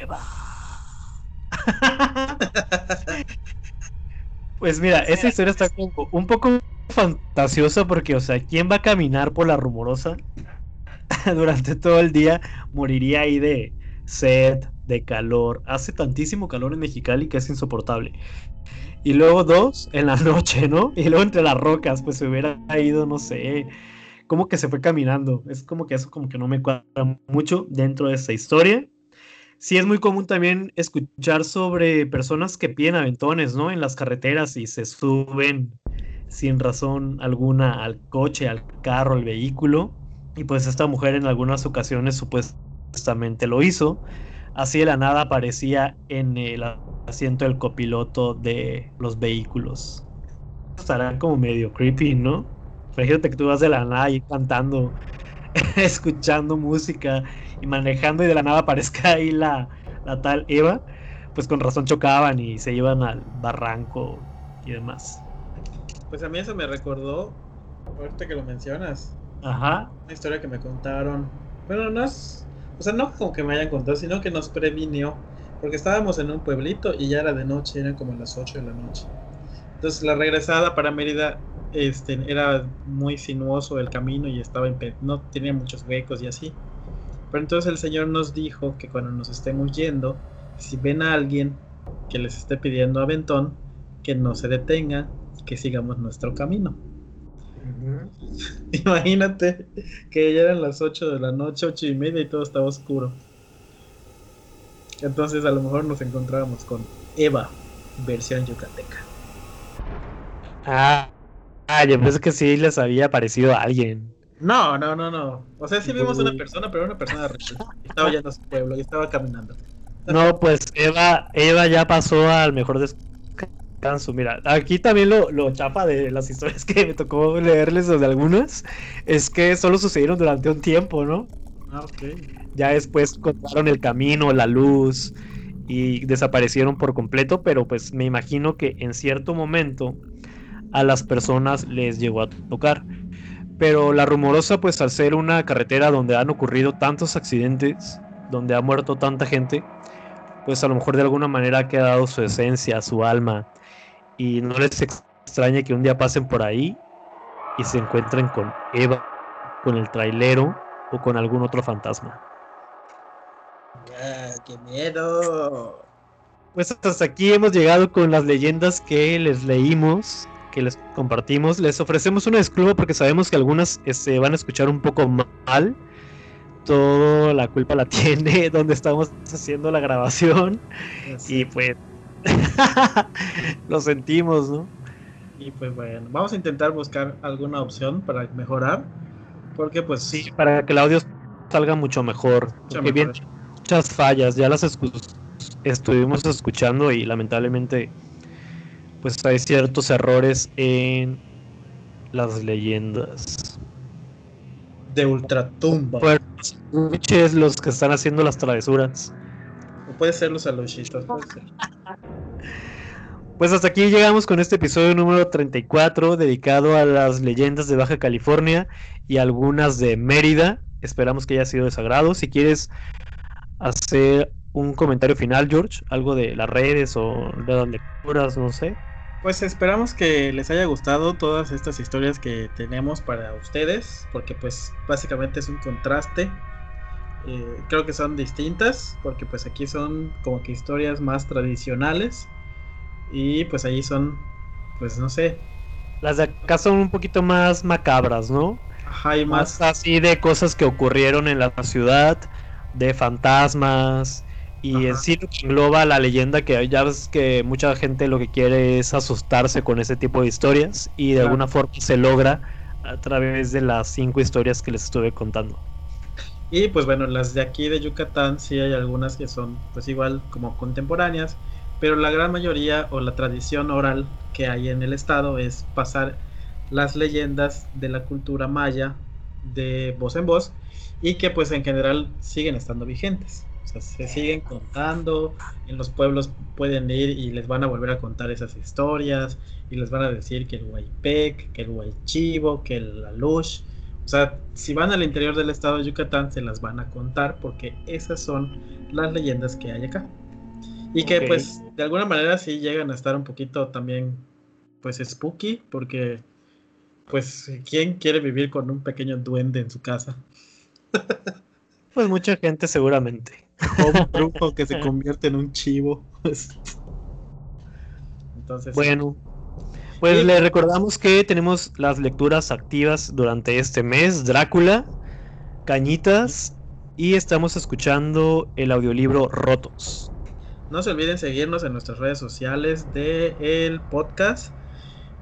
Eva. pues mira, esa historia está un poco fantasiosa porque, o sea, ¿quién va a caminar por la rumorosa durante todo el día? Moriría ahí de sed, de calor. Hace tantísimo calor en Mexicali que es insoportable. Y luego dos en la noche, ¿no? Y luego entre las rocas, pues se hubiera ido, no sé, como que se fue caminando. Es como que eso como que no me cuadra mucho dentro de esa historia. Sí es muy común también escuchar sobre personas que piden aventones, ¿no? En las carreteras y se suben sin razón alguna al coche, al carro, al vehículo. Y pues esta mujer en algunas ocasiones supuestamente lo hizo. Así de la nada aparecía en el asiento del copiloto de los vehículos. Estará como medio creepy, ¿no? Fíjate que tú vas de la nada y cantando, escuchando música y manejando y de la nada aparezca ahí la, la tal Eva. Pues con razón chocaban y se iban al barranco y demás. Pues a mí eso me recordó, ahorita que lo mencionas. Ajá. Una historia que me contaron. Bueno, no es. O sea, no como que me hayan contado, sino que nos previnió. Porque estábamos en un pueblito y ya era de noche, eran como las 8 de la noche. Entonces la regresada para Mérida este, era muy sinuoso el camino y estaba en, no tenía muchos huecos y así. Pero entonces el Señor nos dijo que cuando nos estemos yendo, si ven a alguien que les esté pidiendo aventón, que no se detenga y que sigamos nuestro camino. Imagínate que ya eran las 8 de la noche, 8 y media y todo estaba oscuro. Entonces a lo mejor nos encontrábamos con Eva, versión yucateca. Ah, ah, yo pensé que sí les había parecido a alguien. No, no, no, no. O sea, sí vimos una persona, pero una persona real. Estaba ya en su pueblo y estaba caminando. No, pues Eva, Eva ya pasó al mejor descanso. Mira, aquí también lo, lo chapa de las historias que me tocó leerles de algunas es que solo sucedieron durante un tiempo, ¿no? Ah, ok. Ya después cortaron el camino, la luz y desaparecieron por completo, pero pues me imagino que en cierto momento a las personas les llegó a tocar. Pero la rumorosa, pues al ser una carretera donde han ocurrido tantos accidentes, donde ha muerto tanta gente, pues a lo mejor de alguna manera ha quedado su esencia, su alma. Y no les extraña que un día pasen por ahí y se encuentren con Eva, con el trailero o con algún otro fantasma. Ah, ¡Qué miedo! Pues hasta aquí hemos llegado con las leyendas que les leímos que les compartimos. Les ofrecemos una disculpa porque sabemos que algunas se este, van a escuchar un poco mal. Toda la culpa la tiene donde estamos haciendo la grabación. Y pues lo sentimos, ¿no? Y pues bueno, vamos a intentar buscar alguna opción para mejorar. Porque pues... Sí, para que el audio salga mucho mejor. Bien, muchas fallas, ya las estuvimos escuchando y lamentablemente pues hay ciertos errores en las leyendas. De ultratumba. es los que están haciendo las travesuras. Puede ser los alushitos. Pues hasta aquí llegamos con este episodio número 34 dedicado a las leyendas de Baja California y algunas de Mérida. Esperamos que haya sido de sagrado. Si quieres hacer un comentario final, George, algo de las redes o de las lecturas, no sé. Pues esperamos que les haya gustado todas estas historias que tenemos para ustedes, porque pues básicamente es un contraste. Eh, creo que son distintas, porque pues aquí son como que historias más tradicionales y pues allí son, pues no sé. Las de acá son un poquito más macabras, ¿no? Ajá, y más... más así de cosas que ocurrieron en la ciudad, de fantasmas, y en sí engloba la leyenda que ya ves que mucha gente lo que quiere es asustarse con ese tipo de historias y de alguna forma se logra a través de las cinco historias que les estuve contando. Y pues bueno, las de aquí de Yucatán sí hay algunas que son pues igual como contemporáneas, pero la gran mayoría o la tradición oral que hay en el estado es pasar las leyendas de la cultura maya de voz en voz y que pues en general siguen estando vigentes se siguen contando, en los pueblos pueden ir y les van a volver a contar esas historias y les van a decir que el Huaypec, que el Huaychivo, que el Alush. O sea, si van al interior del estado de Yucatán se las van a contar porque esas son las leyendas que hay acá. Y que pues de alguna manera sí llegan a estar un poquito también pues spooky porque pues ¿quién quiere vivir con un pequeño duende en su casa? pues mucha gente seguramente. O un brujo que se convierte en un chivo. Entonces, Bueno, pues le recordamos que tenemos las lecturas activas durante este mes, Drácula, Cañitas, y estamos escuchando el audiolibro Rotos. no se olviden seguirnos en nuestras redes sociales de el podcast.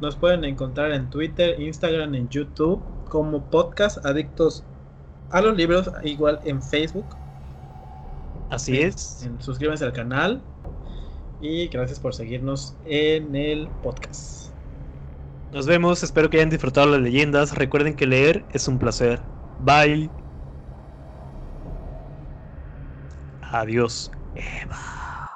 Nos pueden encontrar en Twitter, Instagram, en YouTube como podcast adictos a los libros, igual en Facebook. Así es. En- suscríbanse al canal y gracias por seguirnos en el podcast. Nos vemos, espero que hayan disfrutado las leyendas. Recuerden que leer es un placer. Bye. Adiós, Eva.